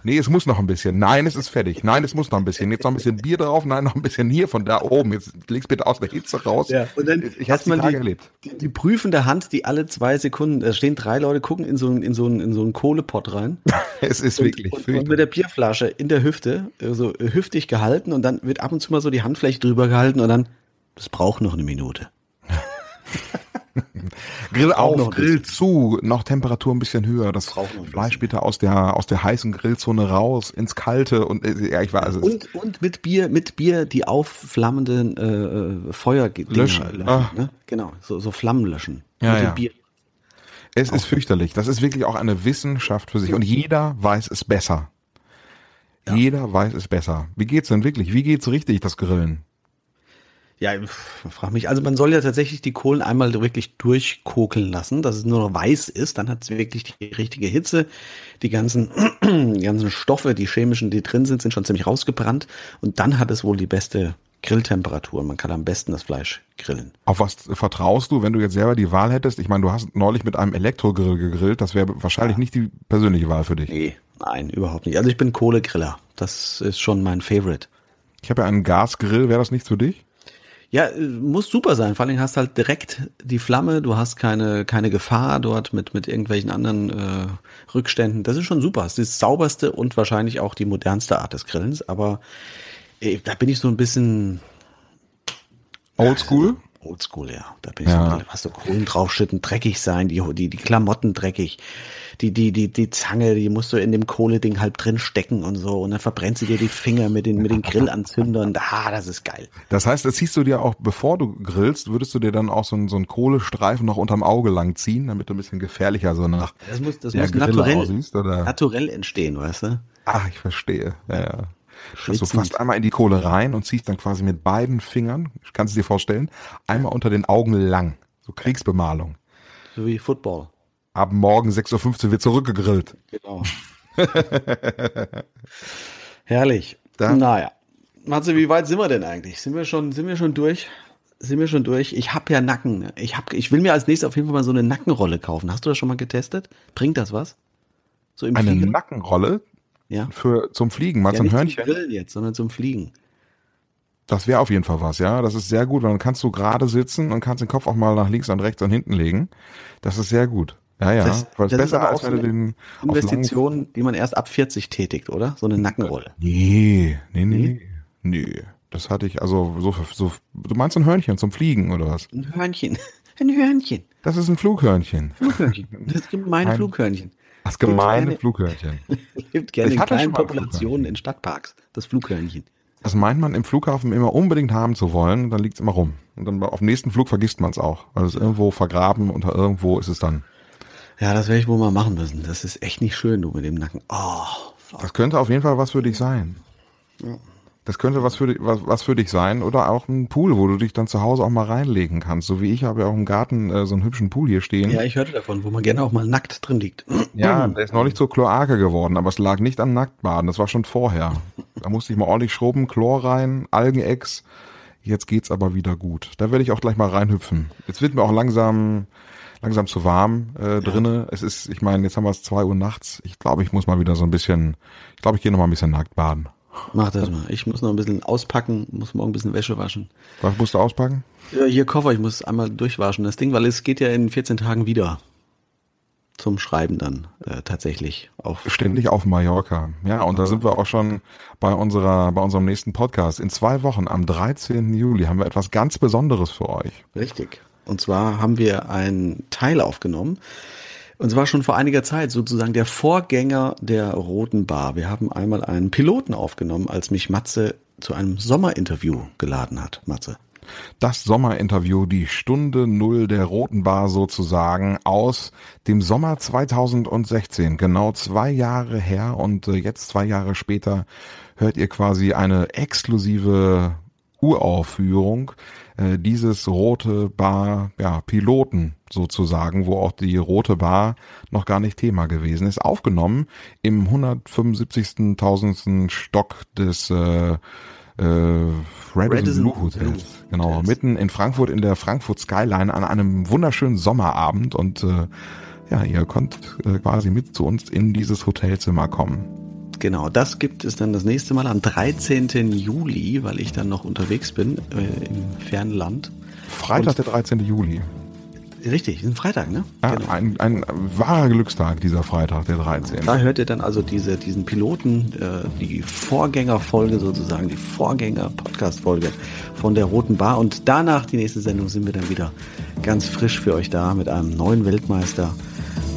Nee, es muss noch ein bisschen. Nein, es ist fertig. Nein, es muss noch ein bisschen. Jetzt noch ein bisschen Bier drauf. Nein, noch ein bisschen hier von da oben. Jetzt leg's bitte aus der Hitze raus. Ja, und dann ich hab's hat man die erlebt. Die, die prüfende Hand, die alle zwei Sekunden, da stehen drei Leute, gucken in so einen, in so einen, in so einen Kohlepott rein. Es ist wirklich und, und mit der Bierflasche in der Hüfte, so äh, hüftig gehalten und dann wird ab und zu mal so die Handfläche drüber gehalten und dann, das braucht noch eine Minute. Grill Auch auf, Grill zu, noch Temperatur ein bisschen höher. Das Fleisch bitte aus der aus der heißen Grillzone raus ins Kalte und äh, ja, ich also es- Und, und mit Bier, mit Bier die aufflammenden äh, Feuer Löschen. Ah. ne? Genau, so, so Flammen löschen. Ja, mit ja. Bier. es ist fürchterlich. Das ist wirklich auch eine Wissenschaft für sich und jeder weiß es besser. Jeder weiß es besser. Wie geht's denn wirklich? Wie geht's richtig das Grillen? Ja, frag mich. Also man soll ja tatsächlich die Kohlen einmal wirklich durchkokeln lassen, dass es nur noch weiß ist. Dann hat es wirklich die richtige Hitze. Die ganzen, die ganzen Stoffe, die chemischen, die drin sind, sind schon ziemlich rausgebrannt. Und dann hat es wohl die beste Grilltemperatur. Man kann am besten das Fleisch grillen. Auf was vertraust du, wenn du jetzt selber die Wahl hättest? Ich meine, du hast neulich mit einem Elektrogrill gegrillt. Das wäre wahrscheinlich nicht die persönliche Wahl für dich. Nee, nein, überhaupt nicht. Also ich bin Kohlegriller. Das ist schon mein Favorite. Ich habe ja einen Gasgrill. Wäre das nichts für dich? Ja, äh, muss super sein. Vor allem hast halt direkt die Flamme, du hast keine, keine Gefahr dort mit, mit irgendwelchen anderen äh, Rückständen. Das ist schon super. Es ist das sauberste und wahrscheinlich auch die modernste Art des Grillens, aber äh, da bin ich so ein bisschen Oldschool? Oldschool, ja. Da bin ich Ja. so, was so Kohlen draufschütten, dreckig sein, die, die, die Klamotten dreckig, die, die, die, die Zange, die musst du in dem Kohleding halb drin stecken und so und dann verbrennt sie dir die Finger mit den, mit den Grillanzündern. Ah, das ist geil. Das heißt, das ziehst du dir auch, bevor du grillst, würdest du dir dann auch so einen, so einen Kohlestreifen noch unterm Auge lang ziehen, damit du ein bisschen gefährlicher so nach Das muss, das muss naturell, aussiehst, naturell entstehen, weißt du? Ach, ich verstehe. Ja, ja. Schwitzend. fast einmal in die Kohle rein und ziehst dann quasi mit beiden Fingern, kannst du dir vorstellen, einmal unter den Augen lang. So Kriegsbemalung. So wie Football. Ab morgen 6.15 Uhr wird zurückgegrillt. Genau. Herrlich. Dann- naja. Matze, wie weit sind wir denn eigentlich? Sind wir schon, sind wir schon durch? Sind wir schon durch? Ich habe ja Nacken. Ich, hab, ich will mir als nächstes auf jeden Fall mal so eine Nackenrolle kaufen. Hast du das schon mal getestet? Bringt das was? So Eine Fliegen? Nackenrolle Ja. für zum Fliegen, mal ja so ein nicht zum Hörnchen. Grillen jetzt, sondern zum Fliegen. Das wäre auf jeden Fall was, ja. Das ist sehr gut, weil dann kannst du gerade sitzen und kannst den Kopf auch mal nach links und rechts und hinten legen. Das ist sehr gut. Ja, ja. Das- weil das ist besser als wenn du den Investition, die man erst ab 40 tätigt, oder? So eine Nackenrolle. Nee, nee, nee. Nee. Das hatte ich, also so, so, du meinst ein Hörnchen zum Fliegen oder was? Ein Hörnchen. Ein Hörnchen. Das ist ein Flughörnchen. Flughörnchen. Das gemeine Ein- Flughörnchen. Das gemeine Kleine- Flughörnchen. Lebt gerne Ich in kleinen Populationen in Stadtparks. Das Flughörnchen. Das meint man im Flughafen immer unbedingt haben zu wollen, dann liegt's immer rum. Und dann auf dem nächsten Flug vergisst man es auch. Weil es irgendwo vergraben unter irgendwo ist es dann. Ja, das werde ich wohl mal machen müssen. Das ist echt nicht schön, du mit dem Nacken. Oh, Das könnte auf jeden Fall was für dich sein. Das könnte was für, dich, was, was für dich sein oder auch ein Pool, wo du dich dann zu Hause auch mal reinlegen kannst. So wie ich habe ja auch im Garten äh, so einen hübschen Pool hier stehen. ja, ich hörte davon, wo man gerne auch mal nackt drin liegt. Ja, der ist neulich zur Kloake geworden, aber es lag nicht am Nacktbaden, das war schon vorher. Da musste ich mal ordentlich schrubben, Chlor rein, Algenex. Jetzt geht's aber wieder gut. Da werde ich auch gleich mal reinhüpfen. Jetzt wird mir auch langsam langsam zu warm äh, drinne. Es ist, ich meine, jetzt haben wir es zwei Uhr nachts. Ich glaube, ich muss mal wieder so ein bisschen, ich glaube, ich gehe noch mal ein bisschen nackt baden. Mach das mal. Ich muss noch ein bisschen auspacken, muss morgen ein bisschen Wäsche waschen. Was musst du auspacken? Ja, hier Koffer, ich muss einmal durchwaschen, das Ding, weil es geht ja in 14 Tagen wieder. Zum Schreiben dann äh, tatsächlich auf. Ständig auf Mallorca. Ja, und da sind wir auch schon bei unserer, bei unserem nächsten Podcast. In zwei Wochen, am 13. Juli, haben wir etwas ganz Besonderes für euch. Richtig. Und zwar haben wir einen Teil aufgenommen. Und zwar schon vor einiger Zeit, sozusagen der Vorgänger der Roten Bar. Wir haben einmal einen Piloten aufgenommen, als mich Matze zu einem Sommerinterview geladen hat. Matze. Das Sommerinterview, die Stunde Null der Roten Bar sozusagen aus dem Sommer 2016. Genau zwei Jahre her und äh, jetzt zwei Jahre später hört ihr quasi eine exklusive Uraufführung äh, dieses rote Bar ja, Piloten sozusagen, wo auch die rote Bar noch gar nicht Thema gewesen ist, aufgenommen im 175.000. Stock des äh, äh, Radisson Blue Hotels. Genau, Hotels. mitten in Frankfurt in der Frankfurt Skyline an einem wunderschönen Sommerabend und äh, ja, ihr könnt äh, quasi mit zu uns in dieses Hotelzimmer kommen. Genau, das gibt es dann das nächste Mal am 13. Juli, weil ich dann noch unterwegs bin äh, im fernen Land. Freitag, und, der 13. Juli. Richtig, ein Freitag, ne? Ja, genau. ein, ein wahrer Glückstag, dieser Freitag, der 13. Da hört ihr dann also diese, diesen Piloten, äh, die Vorgängerfolge sozusagen, die Vorgänger-Podcast-Folge von der Roten Bar. Und danach, die nächste Sendung, sind wir dann wieder ganz frisch für euch da mit einem neuen Weltmeister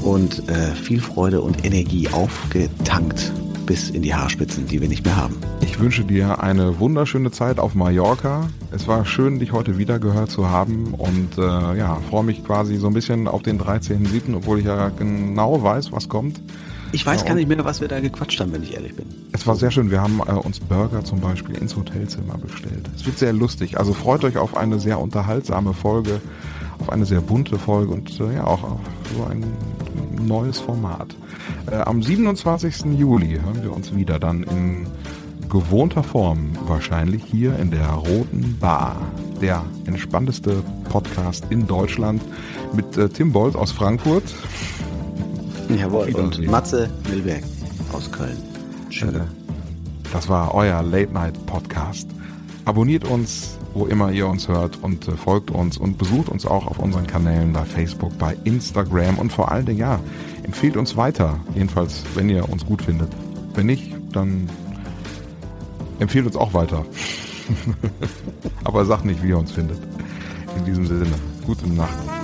und äh, viel Freude und Energie aufgetankt bis in die Haarspitzen, die wir nicht mehr haben. Ich wünsche dir eine wunderschöne Zeit auf Mallorca. Es war schön, dich heute wieder gehört zu haben und äh, ja, freue mich quasi so ein bisschen auf den 13.07., obwohl ich ja genau weiß, was kommt. Ich weiß ja, gar nicht mehr, was wir da gequatscht haben, wenn ich ehrlich bin. Es war sehr schön. Wir haben äh, uns Burger zum Beispiel ins Hotelzimmer bestellt. Es wird sehr lustig. Also freut euch auf eine sehr unterhaltsame Folge, auf eine sehr bunte Folge und äh, ja auch auf so ein neues Format. Äh, am 27. Juli hören wir uns wieder dann in gewohnter Form wahrscheinlich hier in der Roten Bar. Der entspannteste Podcast in Deutschland mit äh, Tim Bolt aus Frankfurt. Jawohl, und Matze Milberg aus Köln. Schön. Äh, das war euer Late Night Podcast. Abonniert uns, wo immer ihr uns hört und äh, folgt uns und besucht uns auch auf unseren Kanälen bei Facebook, bei Instagram und vor allen Dingen, ja, empfehlt uns weiter. Jedenfalls, wenn ihr uns gut findet. Wenn nicht, dann empfehlt uns auch weiter. Aber sagt nicht, wie ihr uns findet. In diesem Sinne, gute Nacht.